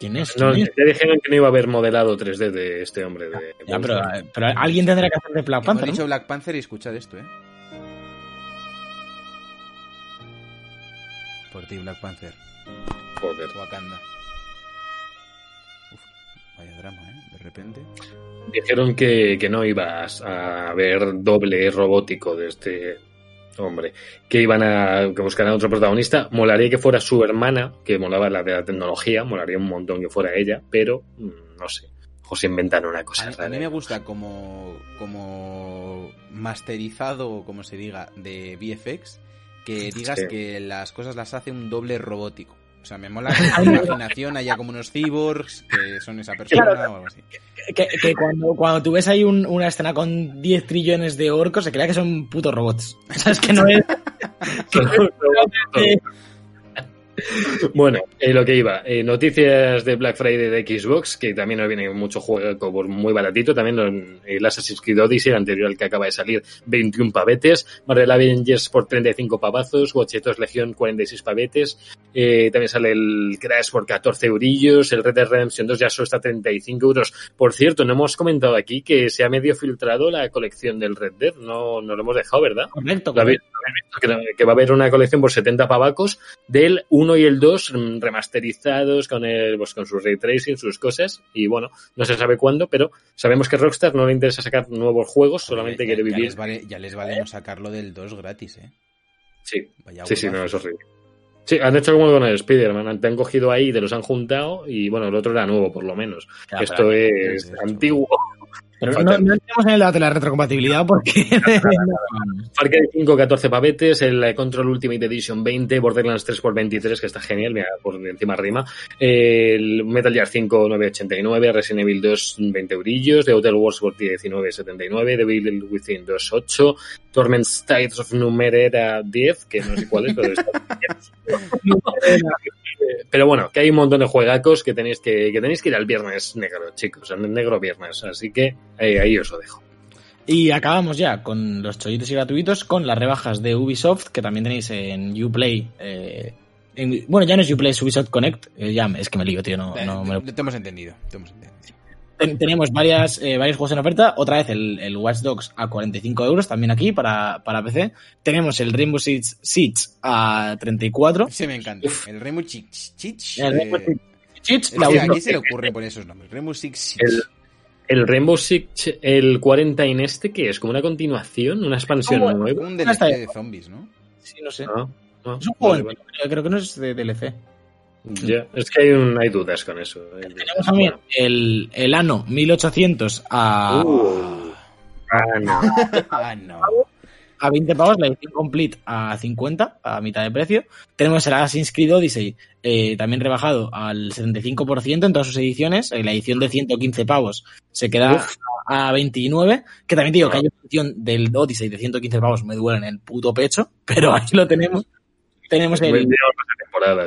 ¿Quién es? no, ¿Quién es? ya dijeron que no iba a haber modelado 3D de este hombre. De, Ya, pero, pero alguien tendrá que hacer de Black Hemos Panther, ¿no? dicho Black Panther y escuchad esto, ¿eh? Por ti, Black Panther. Joder. Wakanda. Uf, vaya drama, ¿eh? De repente. Dijeron que, que no ibas a haber doble robótico de este hombre, que iban a que buscaran otro protagonista. Molaría que fuera su hermana, que molaba la de la tecnología, molaría un montón que fuera ella, pero mm, no sé. O se inventan una cosa A, mí- a mí me gusta como, como masterizado, como se diga, de VFX, que digas Sí. que las cosas las hace un doble robótico. O sea, me mola que en la imaginación haya como unos cyborgs que son esa persona o algo así. Que, que cuando, cuando tú ves ahí un- una escena con 10 trillones de orcos, se crea que son putos robots. O sea, es que no es. Bueno, eh, lo que iba, eh, noticias de Black Friday de Xbox, que también nos viene mucho juego por muy baratito, también el Assassin's Creed Odyssey, el anterior al que acaba de salir, 21 pavetes, Marvel Avengers por 35 pavazos, Watchetos Legión 46 pavetes, eh, también sale el Crash por 14 eurillos, el Red Dead Redemption 2 ya solo está a 35 euros. Por cierto, no hemos comentado aquí que se ha medio filtrado la colección del Red Dead, no, no lo hemos dejado, ¿verdad? Correcto. Que, que va a haber una colección por 70 pavacos del 1 y el 2 mm, remasterizados con el, pues, con su ray tracing, sus cosas. Y bueno, no se sabe cuándo, pero sabemos que Rockstar no le interesa sacar nuevos juegos, solamente Ya- quiere ya vivir. les vale, ya les vale no sacarlo del 2 gratis, ¿eh? Sí, Vaya sí, sí, no, huevazo. es horrible. Sí, han hecho como con el Spider-Man, te han cogido ahí, te los han juntado y bueno, el otro era nuevo por lo menos. Ya, Esto es eso. antiguo. Pero no, no entremos en el debate de la retrocompatibilidad porque. Far Cry 5, 14 pavetes, el eh, Control Ultimate Edition 20, Borderlands 3 por 23, que está genial, mira, por encima rima. El Metal Gear 5, 9,89, Resident Evil 2, 20 eurillos, The Outer Worlds por 19,79, Devil Within 2,8, Torment Tides of Numerera 10, que no sé cuál es, pero está Pero bueno, que hay un montón de juegacos que tenéis que, que tenéis que ir al viernes negro, chicos, al negro viernes, así que ahí, ahí os lo dejo. Y acabamos ya con los chollitos y gratuitos con las rebajas de Ubisoft, que también tenéis en Uplay. eh, en- bueno, ya no es Uplay, es Ubisoft Connect. eh, ya, es que me lío, tío. No, Eh, no me lo- te, te hemos entendido, te hemos entendido. Ten- tenemos varias, eh, varios juegos en oferta. Otra vez el, el Watch Dogs a 45 euros, también aquí para, para PC. Tenemos el Rainbow Six Siege a 34. Se me encanta. El Rainbow Six Chich. El Rainbow eh, Six Siege, es la que ¿A quién se le ocurre poner esos nombres? Rainbow Six Siege. El- El Rainbow Six, el 40 en este, que es como una continuación, una expansión ¿Cómo? nueva. Un DLC de zombies, ¿no? Sí, no sé. Ah, ah, Es un juego vale, entero, creo- creo que no es de DLC. Ya, es que hay, un- hay dudas con eso. Tenemos también Bueno. el, el Ano 1800 a, Uh, ah, no. ah, no. A 20 pavos, la edición complete a 50, a mitad de precio. Tenemos el Assassin's Creed Odyssey, eh, también rebajado al 75% en todas sus ediciones. Eh, La edición de 115 pavos se queda Uf. a 29, que también digo que hay una edición del Odyssey de 115 pavos, me duele en el puto pecho, pero ahí lo tenemos. Tenemos el,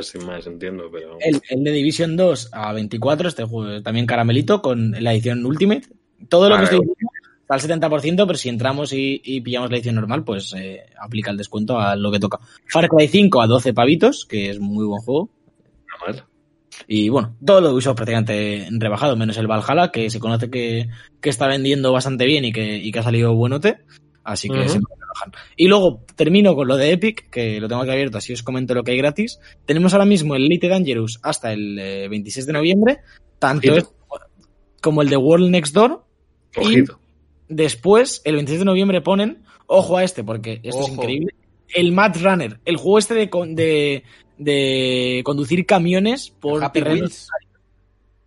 sin más, entiendo, pero... el, el de Division 2 a 24, este juego también caramelito, con la edición Ultimate. Todo lo que estoy diciendo está al 70%, pero si entramos y, y pillamos la edición normal, pues eh, aplica el descuento a lo que toca. Far Cry 5 a 12 pavitos, que es muy buen juego. Y bueno, todo lo uso prácticamente rebajado, menos el Valhalla, que se conoce que, que está vendiendo bastante bien y que, y que ha salido buenote. Así que Ujú. se puede rebajar. Y luego termino con lo de Epic, que lo tengo aquí abierto, así os comento lo que hay gratis. Tenemos ahora mismo el Elite Dangerous hasta el eh, 26 de noviembre, tanto como el de World Next Door. Ojito. Después, el 26 de noviembre ponen, ojo a este, porque esto es increíble, el Mad Runner, el juego este de, con- de, de conducir camiones por Happy terrenos Wheels.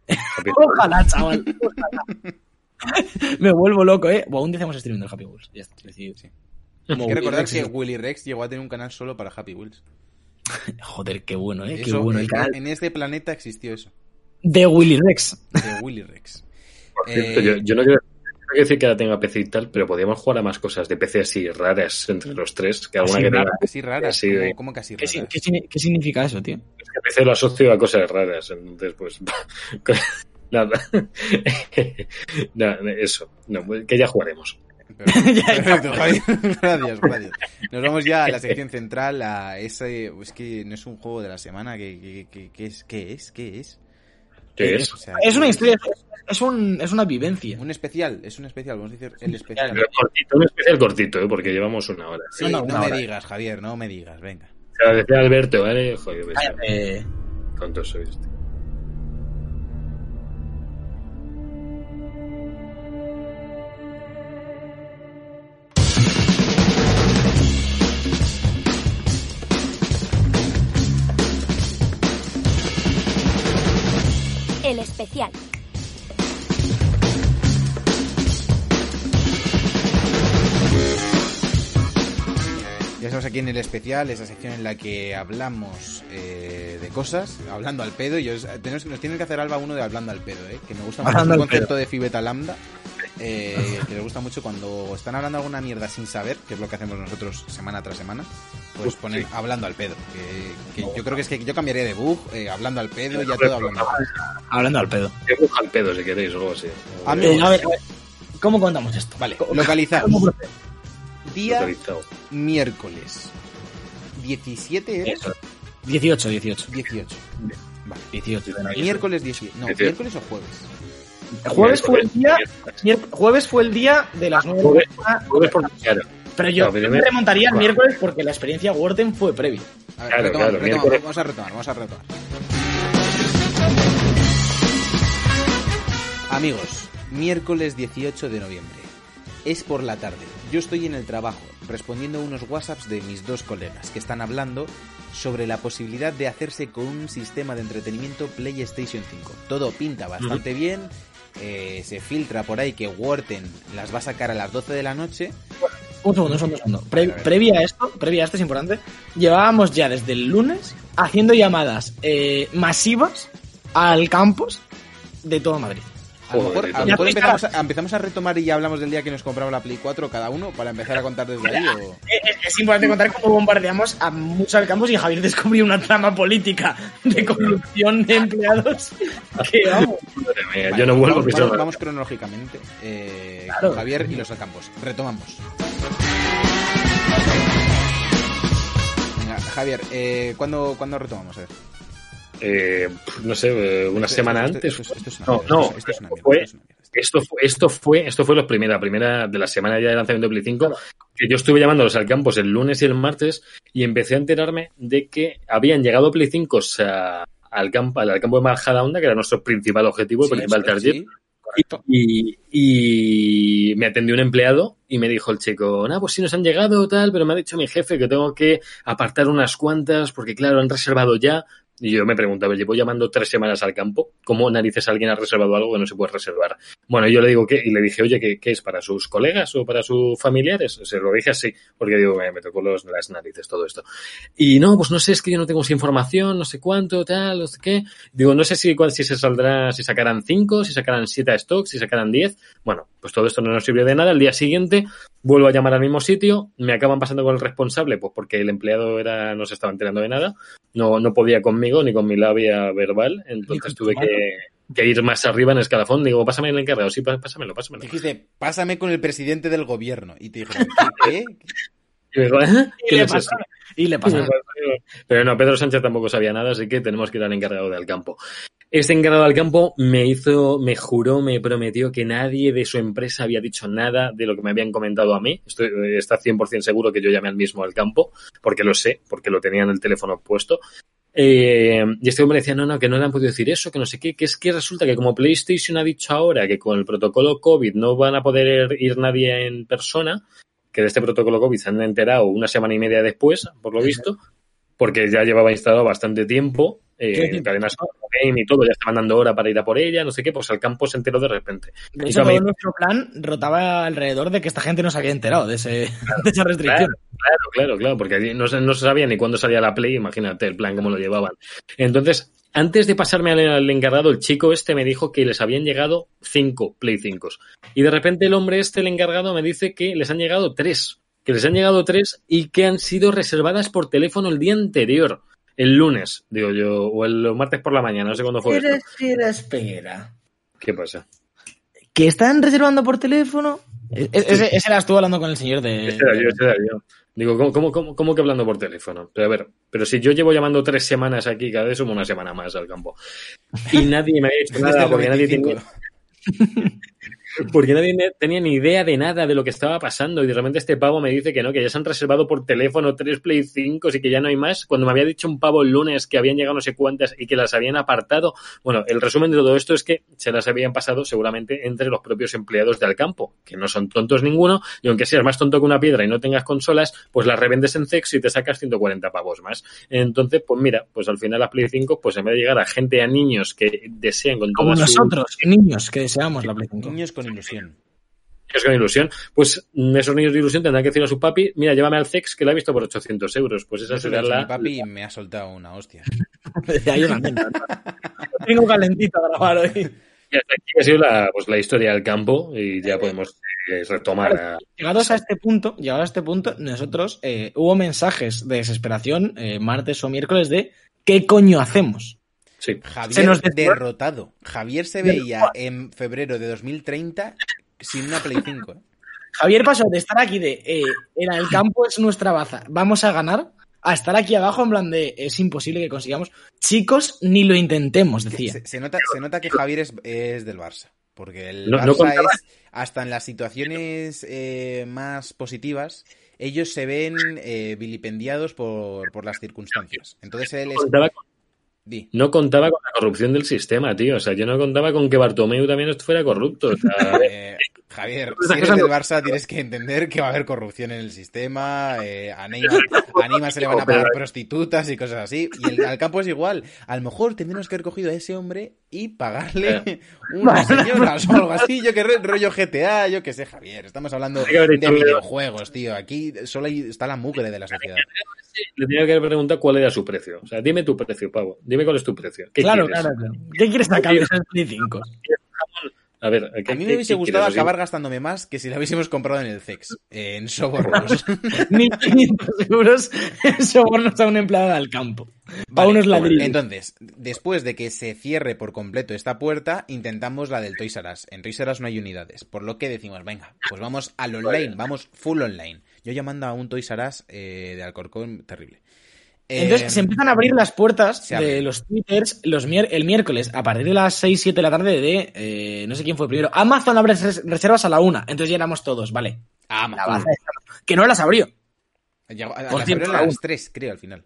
Ojalá, chaval. ojalá. Me vuelvo loco, ¿eh? Un día hacemos streaming del Happy Wheels. Ya está. Es decir, Sí. como Hay que recordar Willy que Rex, Willy Rex llegó a tener un canal solo para Happy Wheels. Joder, qué bueno, ¿eh? Qué bueno el en- canal En este planeta existió eso, de Willy Rex. de Willy Rex. Por cierto, Eh, yo, yo no quiero, no quiero decir que ahora tenga PC y tal, pero podríamos jugar a más cosas de PC así raras entre los tres, que alguna Así que tenga. raras. Casi raras. Sí, ¿Cómo, de- cómo casi ¿Qué, raras? qué qué significa eso, tío? Es que PC lo asocio a cosas raras, entonces pues nada. No, eso, no, que ya jugaremos. Perfecto, perfecto, Javi. gracias, gracias. Nos vamos ya a la sección central, a ese... Es que no es un juego de la semana, que, que, que- que es? ¿Qué es? ¿Qué es? ¿Qué es? O sea, Es una ¿qué historia, es, un, es una vivencia. Un especial, es un especial, vamos a decir el especial. Pero cortito, un especial cortito, ¿eh? porque llevamos una hora. Sí, No, no, una me hora. digas, Javier, no me digas, venga. Se lo decía Alberto, ¿vale? Joder, ves, Eh, tonto sois. tío. Estamos aquí en el especial, esa sección en la que hablamos eh, de cosas, hablando al pedo. Y os- tenemos, nos tienen que hacer Alba uno de hablando al pedo, ¿eh? que me gusta mucho el al concepto de Fibeta Lambda. eh, que les gusta mucho cuando están hablando alguna mierda sin saber, que es lo que hacemos nosotros semana tras semana, pues poner Sí. hablando al pedo. Que, que yo creo que es que yo cambiaría de bug, eh, hablando al pedo, ya todo hablando al pedo. hablando al pedo. Busca el pedo si queréis o algo así. Eh, a ver, a ver, ¿cómo contamos esto? Vale, ¿Cómo- localizados. cómo procede? Día miércoles. 17 ¿eres? Eso. 18, 18. 18. Vale. 18 de noviembre. Miércoles 18. No, 18. miércoles o jueves. Jueves fue el día, jueves fue el día de las 9 de Jueves, jueves por claro. Pero yo No, me remontaría al Claro. miércoles porque la experiencia Warden fue previa. A ver, Claro, retomamos, claro, retomamos, vamos a retomar, vamos a retomar. Amigos, miércoles 18 de noviembre. Es por la tarde. Yo estoy en el trabajo respondiendo a unos WhatsApps de mis dos colegas que están hablando sobre la posibilidad de hacerse con un sistema de entretenimiento PlayStation 5. Todo pinta bastante bien. eh, se filtra por ahí que Warten las va a sacar a las 12 de la noche. Un segundo, un segundo, un segundo. Pre- previa a esto, previa a esto es importante, llevábamos ya desde el lunes haciendo llamadas eh, masivas al campus de todo Madrid. A lo mejor, a lo y mejor tanto. empezamos, a, empezamos a retomar y ya hablamos del día que nos compramos la Play 4 cada uno para empezar a contar desde ahí. O... Eh, eh, Es importante contar cómo bombardeamos a muchos al campus y Javier descubrió una trama política de corrupción de empleados que vamos. Madre mía, Vale, yo no vuelvo vamos, vamos, vamos cronológicamente. Eh, Claro. con Javier y los Alcampos. Retomamos. Venga, Javier, eh, ¿cuándo, ¿cuándo retomamos? A ver. Eh, no sé, eh, una Esto- semana esto- antes. Esto, esto es una No, no, esto- es una mierda, esto es una mierda. Esto fue, esto fue, esto fue la primera, primera de la semana ya de lanzamiento de Play 5, que yo estuve llamándolos al campus el lunes y el martes y empecé a enterarme de que habían llegado Play 5 al campo, al campo de Majadahonda, que era nuestro principal objetivo, el Sí, principal target. sí. Y, y me atendió un empleado y me dijo el chico, ah, pues sí nos han llegado tal, pero me ha dicho mi jefe que tengo que apartar unas cuantas porque claro, han reservado ya Y yo me preguntaba, llevo llamando tres semanas al campo, ¿cómo narices alguien ha reservado algo que no se puede reservar? Bueno, yo le digo que, y le dije, oye, ¿qué, qué es para sus colegas o para sus familiares? Se lo dije así, porque digo, me, tocó los, las narices todo esto. Y no, pues no sé, es que yo no tengo esa información, no sé cuánto, tal, no sé qué. Digo, no sé si, cuál, si se saldrá, si sacarán cinco, si sacarán siete a si sacarán diez. Bueno, pues todo esto no nos sirvió de nada. El día siguiente vuelvo a llamar al mismo sitio, me acaban pasando con el responsable, pues porque el empleado era, no se estaba enterando de nada, no, no podía conmigo ni con mi labia verbal, entonces tuve que, que, ir más arriba en escalafón. Digo, pásame el encargado, sí, pásamelo, pásamelo. Dijiste, pásame con el presidente del gobierno. Y te dijeron, ¿qué? ¿Eh? ¿Qué le pasa? Y le pasa. Pero no, Pedro Sánchez tampoco sabía nada, así que tenemos que ir al encargado del campo. Este encargado del campo me hizo, me juró, me prometió que nadie de su empresa había dicho nada de lo que me habían comentado a mí. Estoy, está 100% seguro que yo llamé al mismo al campo, porque lo sé, porque lo tenía en el teléfono puesto. Eh, y este hombre decía, no, no, que no le han podido decir eso, que no sé qué, que es que resulta que como PlayStation ha dicho ahora que con el protocolo COVID no van a poder ir nadie en persona, que de este protocolo COVID se han enterado una semana y media después, por lo visto, porque ya llevaba instalado bastante tiempo eh, en cadenas y todo, ya estaban dando hora para ir a por ella, no sé qué, pues al campo se enteró de repente. De hecho, todo nuestro plan rotaba alrededor de que esta gente no se había enterado de, ese, claro, de esa restricción. Claro, claro, claro, porque allí no, no se sabía ni cuándo salía la Play, imagínate el plan, cómo lo llevaban. Entonces, antes de pasarme al, encargado, el chico este me dijo que les habían llegado cinco Play 5. Y de repente el hombre este, el encargado, me dice que les han llegado tres. Que les han llegado tres y que han sido reservadas por teléfono el día anterior el lunes, digo yo, o el martes por la mañana, no sé cuándo fue. Espera, espera, espera. ¿Qué pasa? ¿Que están reservando por teléfono? Ese, ese eras tú hablando con el señor de. Ese era yo, ese era yo. Digo, ¿cómo, cómo, cómo, cómo que hablando por teléfono? Pero a ver, pero si yo llevo llamando tres semanas aquí, cada vez somos una semana más al campo. Y nadie me ha dicho nada porque nadie tiene. Porque nadie tenía ni idea de nada de lo que estaba pasando y de repente este pavo me dice que no, que ya se han reservado por teléfono tres Play 5 y que ya no hay más, cuando me había dicho un pavo el lunes que habían llegado no sé cuántas y que las habían apartado. Bueno, el resumen de todo esto es que se las habían pasado seguramente entre los propios empleados del campo, que no son tontos ninguno, y aunque seas más tonto que una piedra y no tengas consolas, pues las revendes en Zex y te sacas 140 pavos más. Entonces, pues mira, pues al final la Play 5, pues en vez de llegar a gente, a niños que desean con Como toda nosotros, su... niños que deseamos la Play 5. Niños con ilusión. Es con ilusión. Pues esos niños de ilusión tendrán que decir a su papi, mira, llévame al CEX que la he visto por 800 euros. Pues esa será la... Mi papi me ha soltado una hostia. Hay una Tengo calentito a grabar hoy. Y hasta aquí ha sido la, pues, la historia del campo y ya podemos eh, retomar. A... Llegados a este punto, llegados a este punto, nosotros eh, hubo mensajes de desesperación eh, martes o miércoles de ¿qué coño hacemos? Sí. Javier se nos derrotado. Javier se veía en febrero de 2030 sin una Play 5. ¿eh? Javier pasó de estar aquí de eh, en el campo es nuestra baza, vamos a ganar, a estar aquí abajo en plan de es imposible que consigamos. Chicos, ni lo intentemos, decía. Se, se nota, se nota que Javier es, es, del Barça. Porque el no, Barça no es, hasta en las situaciones eh, más positivas, ellos se ven eh, vilipendiados por, por, las circunstancias. Entonces él es... Di. No contaba con la corrupción del sistema, tío. O sea, yo no contaba con que Bartomeu también fuera corrupto. O sea, eh, Javier, si eres del Barça tienes que entender que va a haber corrupción en el sistema. Eh, a, Neymar, a Neymar se le van a pagar prostitutas y cosas así. Y el, al campo es igual. A lo mejor tendríamos que haber cogido a ese hombre y pagarle unas señoras o algo así. Yo que rollo GTA, yo que sé, Javier. Estamos hablando de videojuegos, tío. Aquí solo hay, está la mugre de la sociedad le tenía que preguntar cuál era su precio. O sea, dime tu precio, Pavo. Dime cuál es tu precio. ¿Qué claro, quieres? claro, claro. ¿Qué quieres sacar de esos Play 5? A ver, ¿qué, a mí me hubiese gustado acabar gastándome más que si la hubiésemos comprado en el CEX, en sobornos. 1.500 euros en sobornos a un empleado del campo. Vale, a unos ladrillos. Entonces, después de que se cierre por completo esta puerta, intentamos la del Toys R Us. En Toys R Us no hay unidades, por lo que decimos, venga, pues vamos al online, vamos full online. Yo llamando a un Toys R Us eh, de Alcorcón, terrible. Entonces eh, se empiezan a abrir las puertas de los twitters los el miércoles a partir de las 6, 7 de la tarde de eh, no sé quién fue primero. Amazon abre reservas a la una. Entonces ya éramos todos, vale. Amazon. Que no las abrió. Ya, a, Por las cierto, abrió a las 3, creo, al final.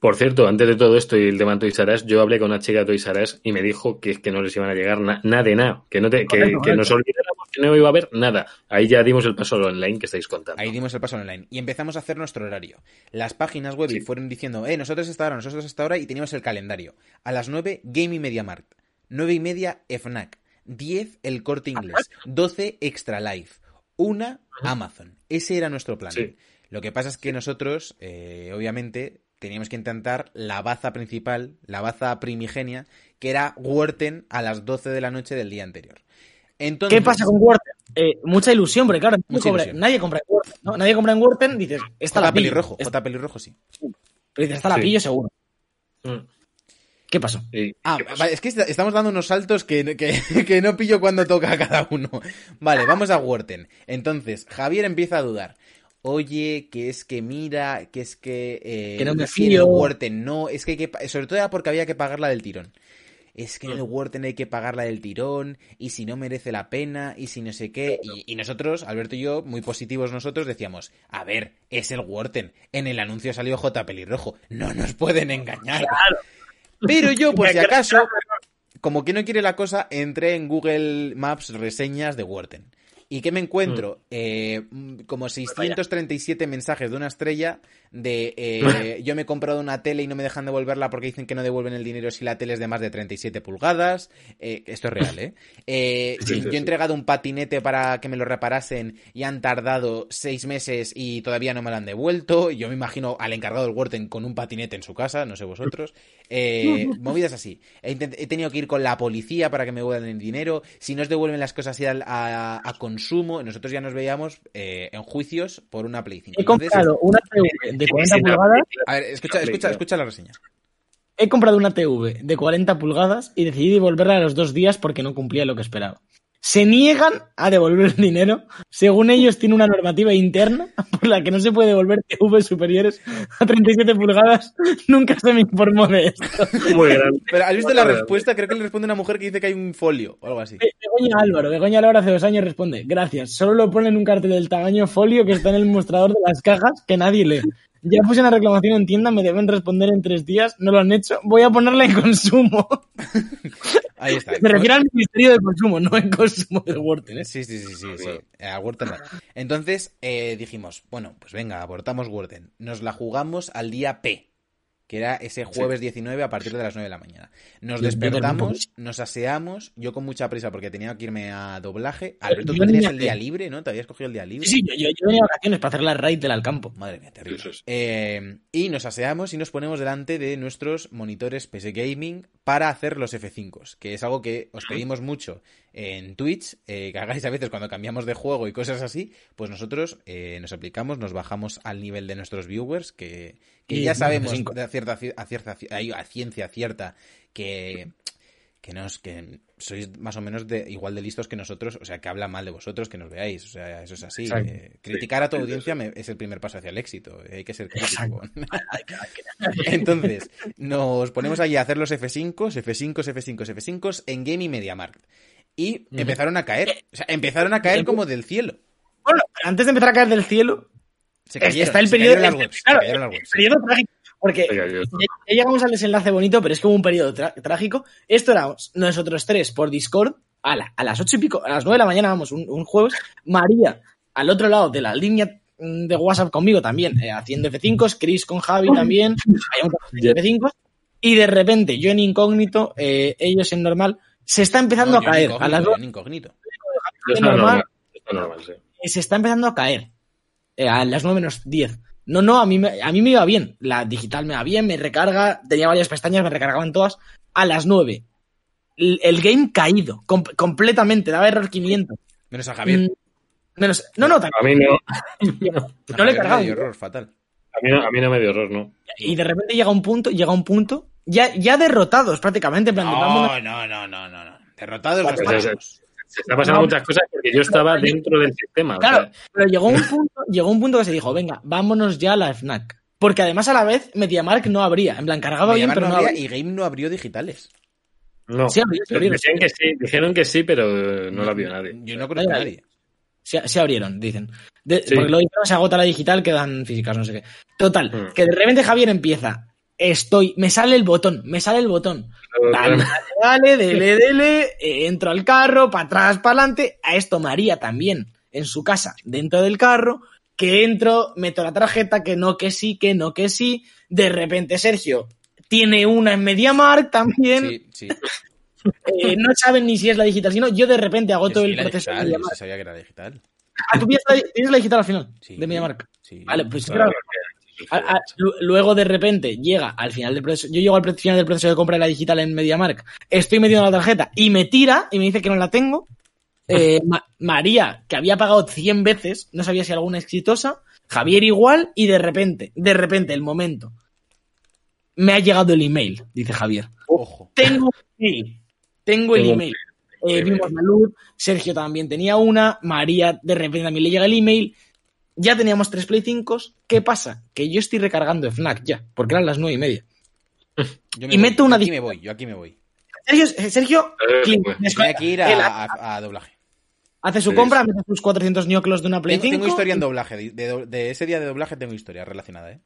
Por cierto, antes de todo esto y el tema de Toys R Us, yo hablé con una chica de Toys R Us y me dijo que, que no les iban a llegar nada na de nada. Que, no te, que, que nos olvidáramos que no iba a haber nada. Ahí ya dimos el paso al online que estáis contando. Ahí dimos el paso al online. Y empezamos a hacer nuestro horario. Las páginas web Sí. fueron diciendo, eh, nosotros esta hora, nosotros esta hora, y teníamos el calendario. A las 9, Game y Media Markt. 9 y media, FNAC. 10, el corte inglés. 12, Extra Life. 1, Amazon. Ese era nuestro plan. Sí. Lo que pasa es que nosotros, eh, obviamente, teníamos que intentar la baza principal, la baza primigenia, que era Wharton a las 12 de la noche del día anterior. Entonces, ¿Qué pasa con Wharton? Eh, mucha ilusión, porque claro, nadie compra, nadie compra en Wharton, ¿no? Nadie compra en Wharton, dices, esta la pillo. pelirrojo, Esta- J. pelirrojo, sí. pero dices, esta la Sí. pillo seguro. Mm. ¿Qué pasó? Ah, ¿qué pasó? es que est- estamos dando unos saltos que, que, que no pillo cuando toca a cada uno. Vale, vamos a Wharton. Entonces, Javier empieza a dudar. Oye, que es que mira, que es que... eh, Que no me fío. Wharton no, es que hay que... Sobre todo era porque había que pagarla del tirón. Es que en el Mm. Wharton hay que pagarla del tirón, y si no merece la pena, y si no sé qué. Y, y nosotros, Alberto y yo, muy positivos nosotros, decíamos, a ver, es el Wharton. En el anuncio salió J. Pelirrojo. No nos pueden engañar. Pero yo, por si acaso, como que no quiere la cosa, entré en Google Maps reseñas de Wharton. ¿Y qué me encuentro? Eh, mm, como 637 mensajes de una estrella de eh, yo me he comprado una tele y no me dejan devolverla porque dicen que no devuelven el dinero si la tele es de más de 37 pulgadas. Eh, esto es real, ¿eh? Eh, Sí, sí, yo he entregado un patinete para que me lo reparasen y han tardado seis meses y todavía no me lo han devuelto. Yo me imagino al encargado del Wharton con un patinete en su casa, no sé vosotros. Eh, movidas así. He, tenido que ir con la policía para que me devuelvan el dinero. Si nos devuelven las cosas así al- a, a consumo, nosotros ya nos veíamos eh, en juicios por una Play 5. He Entonces, comprado una TV de 40 Sí, la- pulgadas. a ver, escucha, escucha, escucha la reseña. He comprado una TV de 40 pulgadas y decidí devolverla a los dos días porque no cumplía lo que esperaba. Se niegan a devolver el dinero. Según ellos, tiene una normativa interna por la que no se puede devolver TV superiores a 37 pulgadas. Nunca se me informó de esto. Muy grande. Pero ¿has visto la respuesta? Creo que le responde una mujer que dice que hay un folio o algo así. Be- Begoña Álvaro, Begoña Álvaro hace dos años responde, gracias, solo lo ponen en un cartel del tamaño folio que está en el mostrador de las cajas que nadie lee. Ya puse una reclamación en tienda, me deben responder en tres días, no lo han hecho, voy a ponerla en consumo. Ahí está. Me refiero al Ministerio de Consumo, no en consumo de Wharton. ¿eh? Sí, sí, sí, sí, sí. Bueno. Eh, A Wharton no. Entonces eh, dijimos, bueno, pues venga, abortamos Wharton. Nos la jugamos al día P, que era ese jueves 19 a partir de las 9 de la mañana. Nos Yo- despertamos, nos aseamos, yo con mucha prisa porque tenía que irme a doblaje. Alberto, yo tú tenías el día libre, ¿no? Te habías cogido el día libre. Sí, sí, yo, yo, yo venía de vacaciones para hacer la raid del Alcampo. Madre mía, terrible. Eh, y nos aseamos y nos ponemos delante de nuestros monitores PC Gaming para hacer los F5s, que es algo que os pedimos mucho en Twitch, eh, que hagáis a veces cuando cambiamos de juego y cosas así, pues nosotros eh, nos aplicamos, nos bajamos al nivel de nuestros viewers, que, que ya sabemos F5. de a cierta, a, cierta, a ciencia cierta que que nos que sois más o menos de igual de listos que nosotros, o sea, que habla mal de vosotros, que nos veáis, o sea, eso es así. Eh, criticar a tu audiencia me- es el primer paso hacia el éxito, eh, hay que ser crítico. Entonces, nos ponemos allí a hacer los F5s, F5s, F5s, F5s en Game y MediaMarkt. Y empezaron a caer, o sea, empezaron a caer como del cielo. Bueno, pero antes de empezar a caer del cielo, Se cayeron, está el periodo, se el trágico. Porque ya llegamos al desenlace bonito, pero es hubo un periodo trágico. Esto éramos nosotros tres por Discord a, la- a las ocho y pico, a las nueve de la mañana, vamos, un, un jueves. María al otro lado de la línea mm, de WhatsApp conmigo también, eh, haciendo F5s, Chris con Javi también, habíamos haciendo F5s. Y de repente, yo en incógnito, eh, ellos en normal, se está empezando No, a caer. incógnito, A las incógnito. Está normal. normal. Está normal, sí. eh, se está empezando a caer. Eh, a las 9 menos 10. No, no, a mí, me, a mí me iba bien. La digital me va bien, me recarga, tenía varias pestañas, me recargaban todas. A las 9. El, el game caído, com- completamente, daba error 500. Menos a Javier. Mm, menos, no, no, también. A mí no, A no le Javier cargaba. dio error fatal. a mí no, a mí no me dio error, ¿no? Y de repente llega un punto, llega un punto, ya, ya derrotados prácticamente, en plan, de, vámonos. No, no, no, no, no, no. Derrotados Pues los Pues estamos. es- Se está pasando No. muchas cosas porque yo estaba dentro del sistema. o Claro, sea, pero llegó un punto, llegó un punto que se dijo, venga, vámonos ya a la FNAC. Porque además a la vez MediaMark no abría. En plan, cargaba bien, Mediamar pero no abría. y Game no abrió digitales. no. Sí, abrió, sí, que dijeron que sí, pero no la vio nadie. Yo no conozco a Vaya, nadie. Se, se abrieron, dicen. De- Sí. Porque lo dijeron, se agota la digital, quedan físicas, no sé qué. Total, Mm. que de repente Javier empieza. Estoy, me sale el botón, me sale el botón. Dale, dale, dale, dele, dele, eh, entro al carro, para atrás, para adelante. A esto María también, en su casa, dentro del carro, que entro, meto la tarjeta, que no, que sí, que no, que sí. De repente Sergio tiene una en MediaMark también. Sí, sí. Eh, no saben ni si es la digital, sino yo de repente hago todo sí, el la proceso de digital, yo sí sabía que era digital. Ah, ¿tú tienes la, tienes la digital al final Sí. de MediaMark? Sí. Vale, pues Claro, claro. A- a- lu- luego de repente llega al final del proceso, yo llego al final del proceso de compra de la digital en MediaMark, estoy metiendo la tarjeta y me tira y me dice que no la tengo. Eh, Ma- María, que había pagado 100 veces, no sabía si alguna exitosa, Javier igual y de repente, de repente el momento. Me ha llegado el email, dice Javier. Ojo. Tengo un email. Tengo el email. Eh, vimos la luz, Sergio también tenía una, María de repente también le llega el email. Ya teníamos tres Play 5. ¿Qué pasa? Que yo estoy recargando FNAC ya, porque eran las nueve y media. Yo Y voy, meto una yo aquí me voy, yo aquí me voy. Sergio, Sergio Eh, pues, Voy aquí a ir a, a- a doblaje. hace su compra, mete sus 400 ñoclos de una Play Tengo, 5. tengo historia en doblaje. De, de- de ese día de doblaje tengo historia relacionada, ¿eh?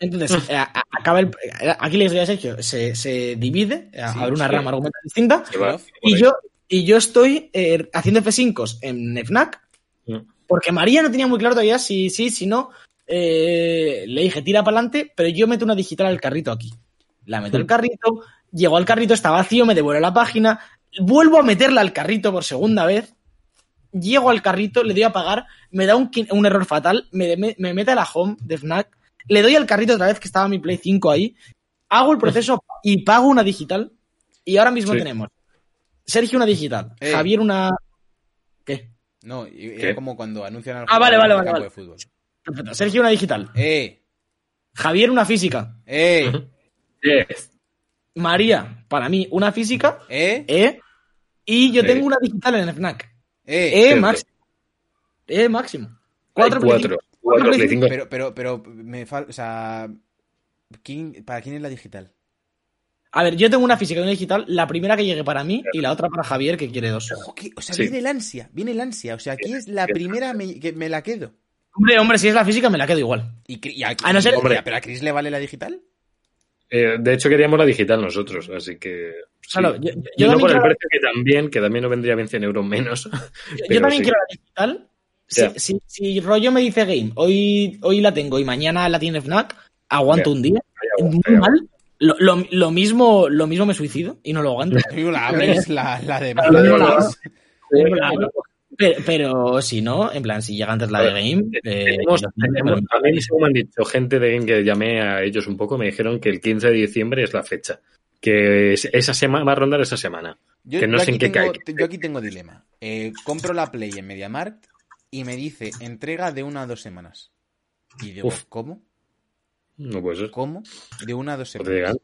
Entonces, eh, a- acaba el, eh, aquí la historia de Sergio se, se divide, Sí, abre una sí. rama argumental distinta. Y yo, y yo estoy eh, haciendo F5 en FNAC Mm. Porque María no tenía muy claro todavía si sí, si no. Eh, le dije, tira para adelante, pero yo meto una digital al carrito aquí. La meto al carrito, llego al carrito, está vacío, me devuelve la página, vuelvo a meterla al carrito por segunda vez, llego al carrito, le doy a pagar, me da un, error fatal, me, me, me mete a la home de FNAC, le doy al carrito otra vez que estaba mi Play 5 ahí, hago el proceso y pago una digital, y ahora mismo Sí. tenemos Sergio una digital, Eh. Javier una... No, era como cuando anuncian al Ah, vale, vale, el vale, campo vale. de fútbol. Perfecto. Sergio una digital, ¡Eh! Javier una física, ¡Eh! Yes. María, para mí, una física, ¿Eh? ¿eh? Y yo Sí. tengo una digital en FNAC. ¡Eh! Eh, máximo. Eh, máximo. Cuatro, cuatro. Cuatro cinco. cinco. Pero, pero, pero, me falta, o sea, ¿quién- ¿para quién es la digital? A ver, yo tengo una física y una digital, la primera que llegue para mí y la otra para Javier, que quiere dos. Ojo, que- o sea, Sí. viene el ansia, viene el ansia. O sea, aquí es la primera me- que me la quedo. Hombre, hombre, si es la física me la quedo igual. Y, A no ser- Hombre. ¿Pero a Chris le vale la digital? Eh, de hecho, queríamos la digital nosotros, así que. sí. Claro, yo, yo- Y yo no también por el quiero, precio que también, que también no vendría bien 100 euros menos. yo- también sí. quiero la digital. Si, si, si rollo me dice game, hoy, hoy la tengo y mañana la tiene FNAC, aguanto un día. Ahí Muy aguanta, mal. Lo, lo- lo mismo, lo mismo me suicido y no lo aguanto. La abres, la, la de. Pero, pero si no, en plan, si llega antes la de game. eh, Tenemos- yo- tenemos- a mí según me han dicho gente de Game que llamé a ellos un poco, me dijeron que el 15 de diciembre es la fecha. Que es- esa semana va a rondar esa semana. Yo, Que no sé en aquí qué tengo, cae. yo aquí tengo dilema. Eh, compro la Play en MediaMarkt y me dice entrega de una a dos semanas. Y digo, Uf. ¿cómo? No puede ser. ¿Cómo? De una a dos semanas.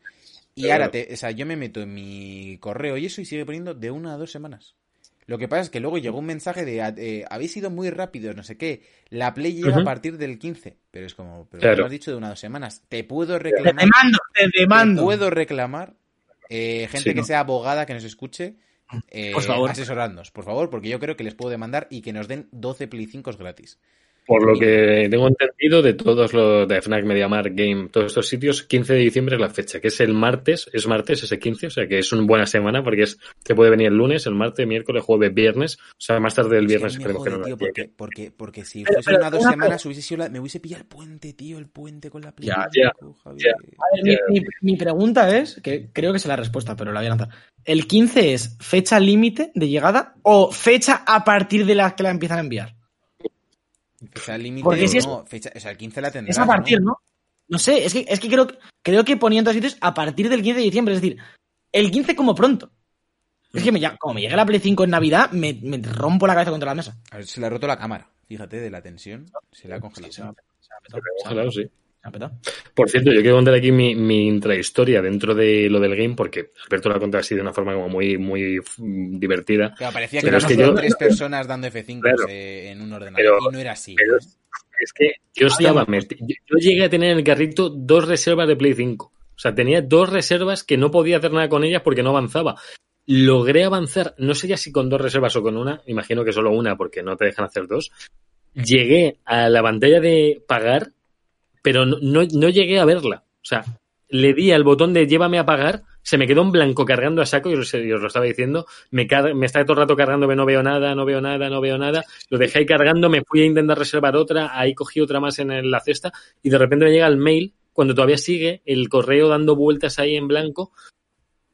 Y Claro. ahora, te, o sea, yo me meto en mi correo y eso y sigue poniendo de una a dos semanas. Lo que pasa es que luego llegó un mensaje de eh, habéis sido muy rápidos, no sé qué. La Play llega a partir del 15. Pero es como, pero Claro. me has dicho de una a dos semanas. Te puedo Te reclamar. demando, te te demando. puedo reclamar. eh, gente Sí, que ¿no? sea abogada, que nos escuche. eh, Por favor. Asesorarnos, por favor, porque yo creo que les puedo demandar y que nos den 12 Play 5 gratis. Por lo que tengo entendido de todos los de FNAC, MediaMarkt, Game, todos estos sitios, 15 de diciembre es la fecha, que es el martes, es martes ese 15, o sea que es una buena semana porque es que puede venir el lunes, el martes, miércoles, jueves, viernes, o sea, más tarde del viernes Es que esperemos me que no tío, porque, porque, porque si Pero- fuese pero una dos una semanas hubiese sido la- me hubiese pillado el puente, tío, el puente con la Play Ya, 5, Javier. ya. A ver, mi, mi- mi pregunta es, que creo que es la respuesta, pero la voy a lanzar. ¿El 15 es fecha límite de llegada o fecha a partir de la que la empiezan a enviar? Fecha límite, Porque si es- no, fecha, o sea, el 15 la tendrás, Es a partir, ¿no? No sé, es que, es que creo, creo que ponían todos sitios a partir del 15 de diciembre, es decir, el 15 como pronto. Es que me, ya- como me llegue la Play 5 en Navidad, me, me rompo la cabeza contra la mesa. A ver, se le ha roto la cámara, fíjate, de la tensión, se le ha congelado. Se se ha se sí. Por cierto, yo quiero contar aquí mi, mi intrahistoria dentro de lo del game, porque Alberto lo ha contado así de una forma como muy, muy divertida. Claro, parecía que Pero es éramos que yo- tres personas dando F5 Claro. eh, en un ordenador, Pero- y no era así. pero-. Es que yo Había estaba, yo llegué a tener en el carrito dos reservas de Play 5. O sea, tenía dos reservas que no podía hacer nada con ellas porque no avanzaba. Logré avanzar, no sé ya si con dos reservas o con una, imagino que solo una porque no te dejan hacer dos. Llegué a la pantalla de pagar, pero no, no, llegué a verla. O sea, le di al botón de llévame a pagar, se me quedó en blanco cargando a saco, y os, os lo estaba diciendo, me, me está todo el rato cargando, no veo nada, no veo nada, no veo nada, lo dejé ahí cargando, me fui a intentar reservar otra, ahí cogí otra más en la cesta, y de repente me llega el mail, cuando todavía sigue el correo dando vueltas ahí en blanco,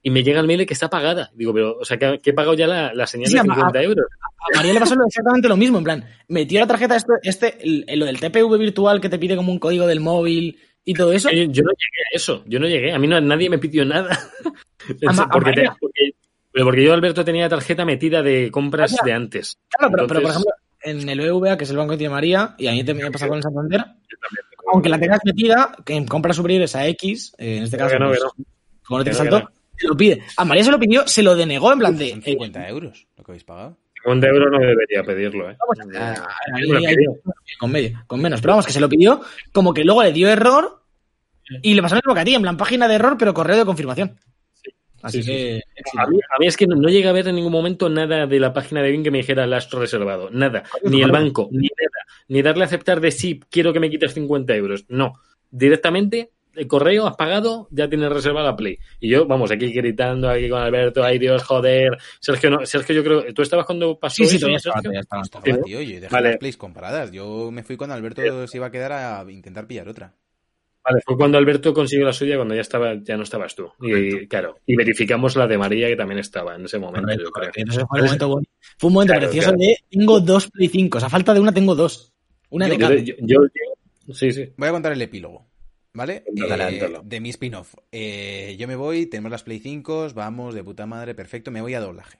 y me llega el mail de que está pagada. Digo, pero, o sea, que, que he pagado ya la, la señal Sí, de a- 50 euros. A María le pasó exactamente lo mismo, en plan, metió la tarjeta, este, este el- lo del TPV virtual que te pide como un código del móvil y todo eso. Yo, yo no llegué a eso, yo no llegué, a mí no, nadie me pidió nada. A- a porque, te- porque- pero porque yo, Alberto, tenía tarjeta metida de compras de antes. Claro, pero, pero, por ejemplo, en el BBVA, que es el banco que tiene María, y a mí también me pasa con el Santander, aunque la tengas metida, que en compras superiores a X, eh, en este caso, no, que pues, no. como no te Que te lo pide. A María se lo pidió, se lo denegó en plan de... Son eh, 50 euros lo que habéis pagado. 50 euros no debería pedirlo, ¿eh? Vamos a- a- Yo me lo ahí- pidió. con medio, con menos. Pero vamos, que se lo pidió, como que luego le dio error y le pasó lo mismo que a ti, en plan página de error, pero correo de confirmación. Así Sí, sí, que. A mí, a mí es que no, no llegué a ver en ningún momento nada de la página de BIM que me dijera lastro reservado. Nada. Ni el banco, ni nada. Ni darle a aceptar de sí, quiero que me quites 50 euros. No. Directamente, el correo, has pagado, ya tienes reservada Play. Y yo, vamos, aquí gritando, aquí con Alberto, ay Dios, joder. Sergio, no, Sergio yo creo, ¿tú estabas cuando pasó Sí, sí, eso, Sergio? todavía estaba. Estaba, Sí. tío, yo dejé Vale. las plays comparadas. Yo me fui cuando Alberto se iba a quedar a intentar pillar otra. Vale, fue cuando Alberto consiguió la suya, cuando ya estaba, ya no estabas tú. Y claro, y verificamos la de María, que también estaba en ese momento, yo creo. Entonces fue, un momento bueno. Fue un momento Claro, precioso claro. de tengo dos Play 5. O sea, a falta de una tengo dos. Una de cada. yo- sí, sí. Voy a contar el epílogo, ¿vale? Eh, de mi spin-off. Eh, yo me voy, tenemos las Play 5, vamos, de puta madre, perfecto, me voy a doblaje.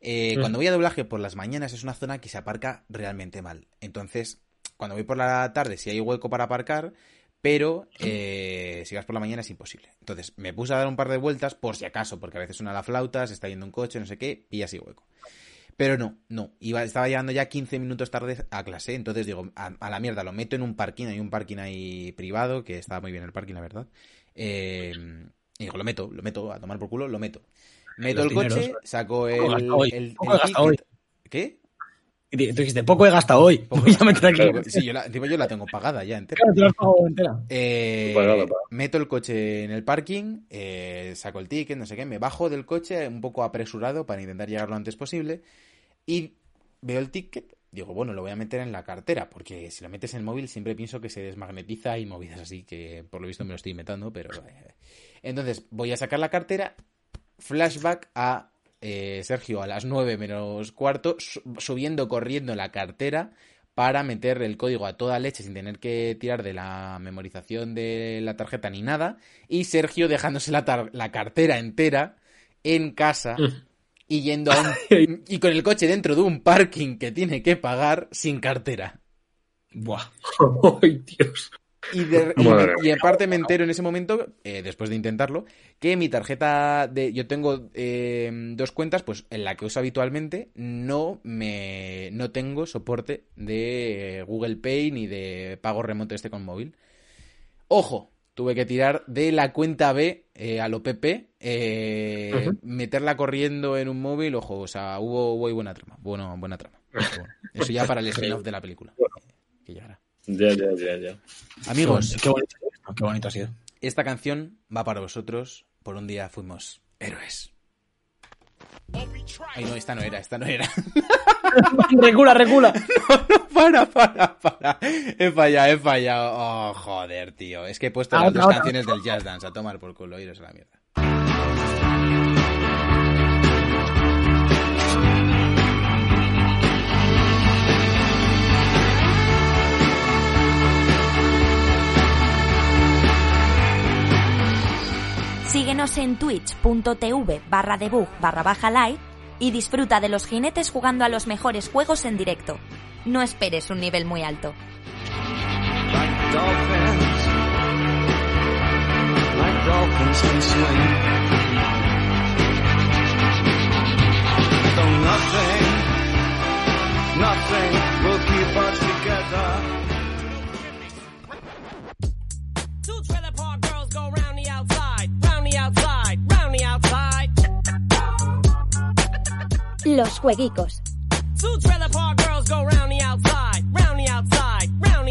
Eh, Mm. Cuando voy a doblaje por las mañanas es una zona que se aparca realmente mal. Entonces, cuando voy por la tarde sí hay hueco para aparcar, pero eh, si vas por la mañana es imposible. Entonces, me puse a dar un par de vueltas por si acaso, porque a veces suena la flauta, se está yendo un coche, no sé qué, y así hueco. Pero no, no. Iba, estaba llegando ya 15 minutos tarde a clase. Entonces digo, a, a la mierda, lo meto en un parking. Hay un parking ahí privado, que estaba muy bien el parking, la verdad. Eh, y digo, lo meto, lo meto, a tomar por culo, lo meto. Meto Los el coche, saco el. El- ticket. ¿Qué? Y tú dijiste, poco he gastado hoy. Voy a meter aquí. Sí, yo la, encima yo la tengo pagada ya entera. Claro, te entera. Eh, meto el coche en el parking, eh, saco el ticket, no sé qué, me bajo del coche un poco apresurado para intentar llegar lo antes posible y veo el ticket, digo, bueno, lo voy a meter en la cartera, porque si lo metes en el móvil siempre pienso que se desmagnetiza y movidas así, que por lo visto me lo estoy inventando, pero... eh. Entonces voy a sacar la cartera, flashback a eh, Sergio a las 9 menos cuarto, su- subiendo corriendo la cartera para meter el código a toda leche sin tener que tirar de la memorización de la tarjeta ni nada, y Sergio dejándose la, tar- la cartera entera en casa y yendo a un- y con el coche dentro de un parking que tiene que pagar sin cartera. Buah. ¡Ay, Dios! Y, de, y, Madre me- y aparte me entero en ese momento, eh, después de intentarlo, que mi tarjeta de. Yo tengo eh, dos cuentas, pues en la que uso habitualmente, no me. no tengo soporte de Google Pay ni de pago remoto este con móvil. Ojo, tuve que tirar de la cuenta B eh, a lo PP, eh, meterla corriendo en un móvil, ojo, o sea, hubo, hubo buena trama, bueno, buena trama. Bueno, eso ya para el spin-off de la película. Que llegará. Ya, ya, ya, ya. Amigos, Qué bonito, qué bonito ha sido. esta canción va para vosotros. Por un día fuimos héroes. Ay, no, esta no era, esta no era. recula, recula. para, para, para. He fallado, he fallado. Oh, joder, tío. Es que he puesto Ah, las dos canciones del Jazz Dance a tomar por culo. Iros a la mierda. Síguenos en twitch.tv barra debug barra baja live y disfruta de los jinetes jugando a los mejores juegos en directo. No esperes un nivel muy alto.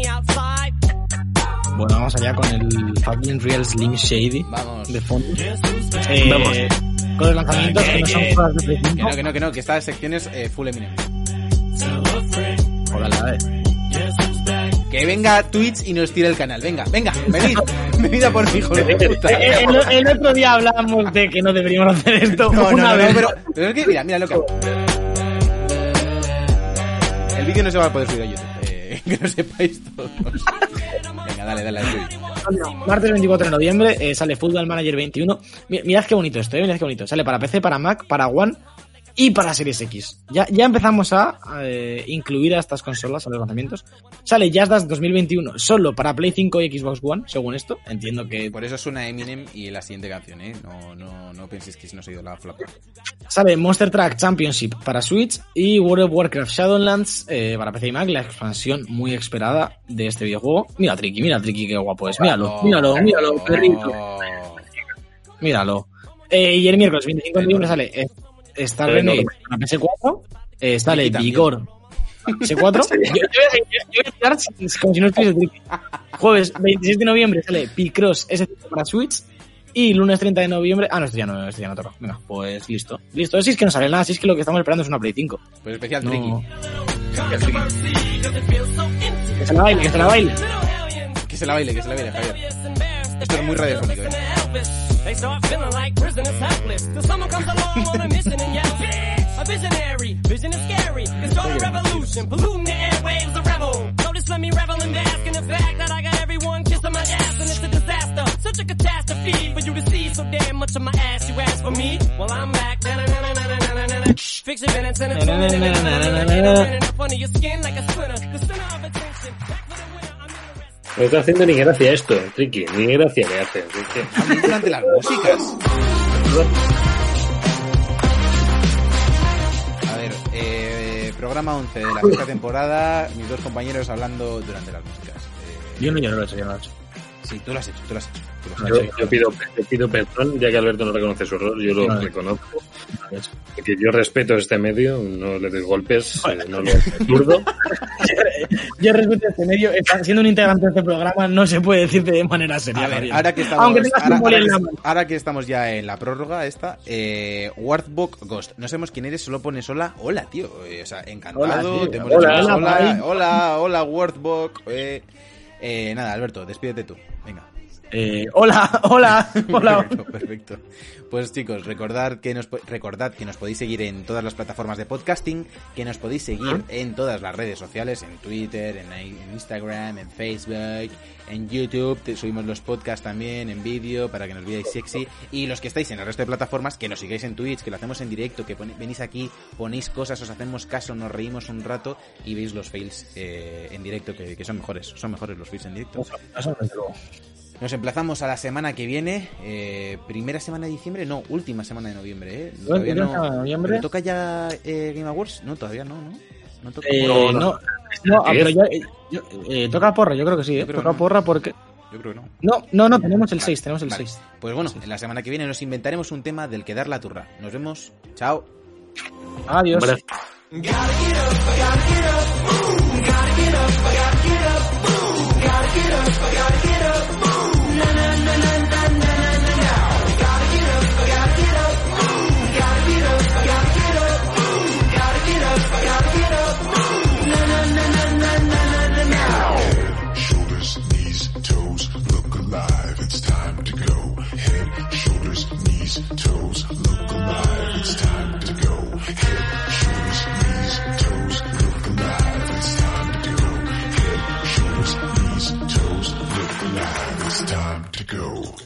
Outside. Bueno, vamos allá con el fucking Real Slim Shady Vamos. de fondo. Eh, Vamos. Con los lanzamientos que no son cosas de Play Que 5. no, que no, que no, que esta sección es eh, full Eminem. Ojalá, eh. Que venga Twitch y nos tire el canal. Venga, venga, venid. venid a por mi hijo de puta. Eh, El, el otro día hablábamos de que no deberíamos hacer esto No, no, una no, vez. pero, pero es que, mira, mira lo que hago. Vídeo no se va a poder subir a YouTube. eh, que lo sepáis todos. Venga, dale, dale, dale. Martes 24 de noviembre eh, sale Football Manager 21. Mi- Mirad qué bonito esto, eh, mirad qué bonito. Sale para PC, para Mac, para One y para Series X. Ya, ya empezamos a eh, incluir a estas consolas a los lanzamientos. Sale Just Dance 2021 solo para Play 5 y Xbox One, según esto. Entiendo que Por eso suena Eminem y la siguiente canción, ¿eh? No, no, no penséis que no ha ido la flapa. Sale Monster Truck Championship para Switch y World of Warcraft Shadowlands eh, para PC y Mac, la expansión muy esperada de este videojuego. Mira Tricky, mira Tricky, qué guapo es. Míralo, míralo, míralo, perrito. Míralo. Eh, y el miércoles 25 de noviembre sale no. Renegade para PS4. Eh, sale Tricky también. Vigor PS4. Yo, yo voy a sin- como si no estuviese. Jueves 26 de noviembre sale Picross S5 para Switch. Y lunes 30 de noviembre. Ah, no, esto ya no, esto ya no toca. Venga, pues listo. Listo. Si es que no sale nada, si es que lo que estamos esperando es una Play 5. Pues especial No. Tricky. Que se la baile, que se la baile. Que se la baile, que se la baile, Javier. Esto es muy radiofónico, ¿eh? They start feeling like prisoners helpless. Till someone comes along on a mission and yells, "Bitch!" A visionary, vision is scary. It's start a revolution, polluting the airwaves, a rebel. Just let me revel and bask in the fact that I got everyone kissing my ass and it's a disaster. Such a catastrophe for you to see so damn much of my ass. You ask for me? Well, I'm back. Fix your minutes and it's under your skin like a splinter. No está haciendo ni gracia esto, Tricky. Ni gracia le hace. Es que- También durante las músicas. A ver, eh, programa 11 de la sexta temporada. Mis dos compañeros hablando durante las músicas. Eh, Yo no, yo no lo he hecho, yo no lo he hecho. Sí, tú lo has hecho, tú lo has hecho. tú lo has Yo, hecho. yo pido, yo pido perdón, ya que Alberto no reconoce su error, yo lo reconozco. No. Porque yo respeto este medio, no le doy golpes, eh, no lo zurdo. Yo respeto este medio, está- siendo un integrante de este programa, no se puede decir de manera seria. A ver, Javier. ahora que estamos, Aunque tengas ahora, un boli ahora en la que- mano. ahora que estamos ya en la prórroga esta, eh, Warthog Ghost. No sabemos quién eres, solo pone sola. Hola, tío. Eh, o sea, encantado. Hola, tío. te hemos Hola, dicho hola, hola, hola, hola, Warthog. Eh, eh, nada, Alberto, despídete tú. Venga. Eh, hola, hola, hola. Perfecto, perfecto. Pues chicos, recordad que nos recordad que nos podéis seguir en todas las plataformas de podcasting, que nos podéis seguir en todas las redes sociales, en Twitter, en, en Instagram, en Facebook, en YouTube, te subimos los podcasts también en vídeo para que nos veáis sexy y los que estáis en el resto de plataformas que nos sigáis en Twitch, que lo hacemos en directo, que venís aquí, ponéis cosas, os hacemos caso, nos reímos un rato y veis los fails eh, en directo que, que son mejores, son mejores los fails en directo. Nos emplazamos a la semana que viene, eh, primera semana de diciembre, no, última semana de noviembre, ¿eh? Noviembre. ¿Pero toca ya eh, Game Awards? No, todavía no, ¿no? No toca. Eh, No, no, no. no, ah, ¿Qué pero ya, eh, yo- eh, toca porra, yo creo que sí, eh, toca no. porra porque... Yo creo que no. No, no, no, tenemos el 6, tenemos el Vale. 6. Pues bueno, en la semana que viene nos inventaremos un tema del que dar la turra. Nos vemos. Chao. Adiós. Toes, look alive. It's time to go. Head, shoulders, knees, toes, look alive. It's time to go. Head, shoulders, knees, toes, look alive. It's time to go.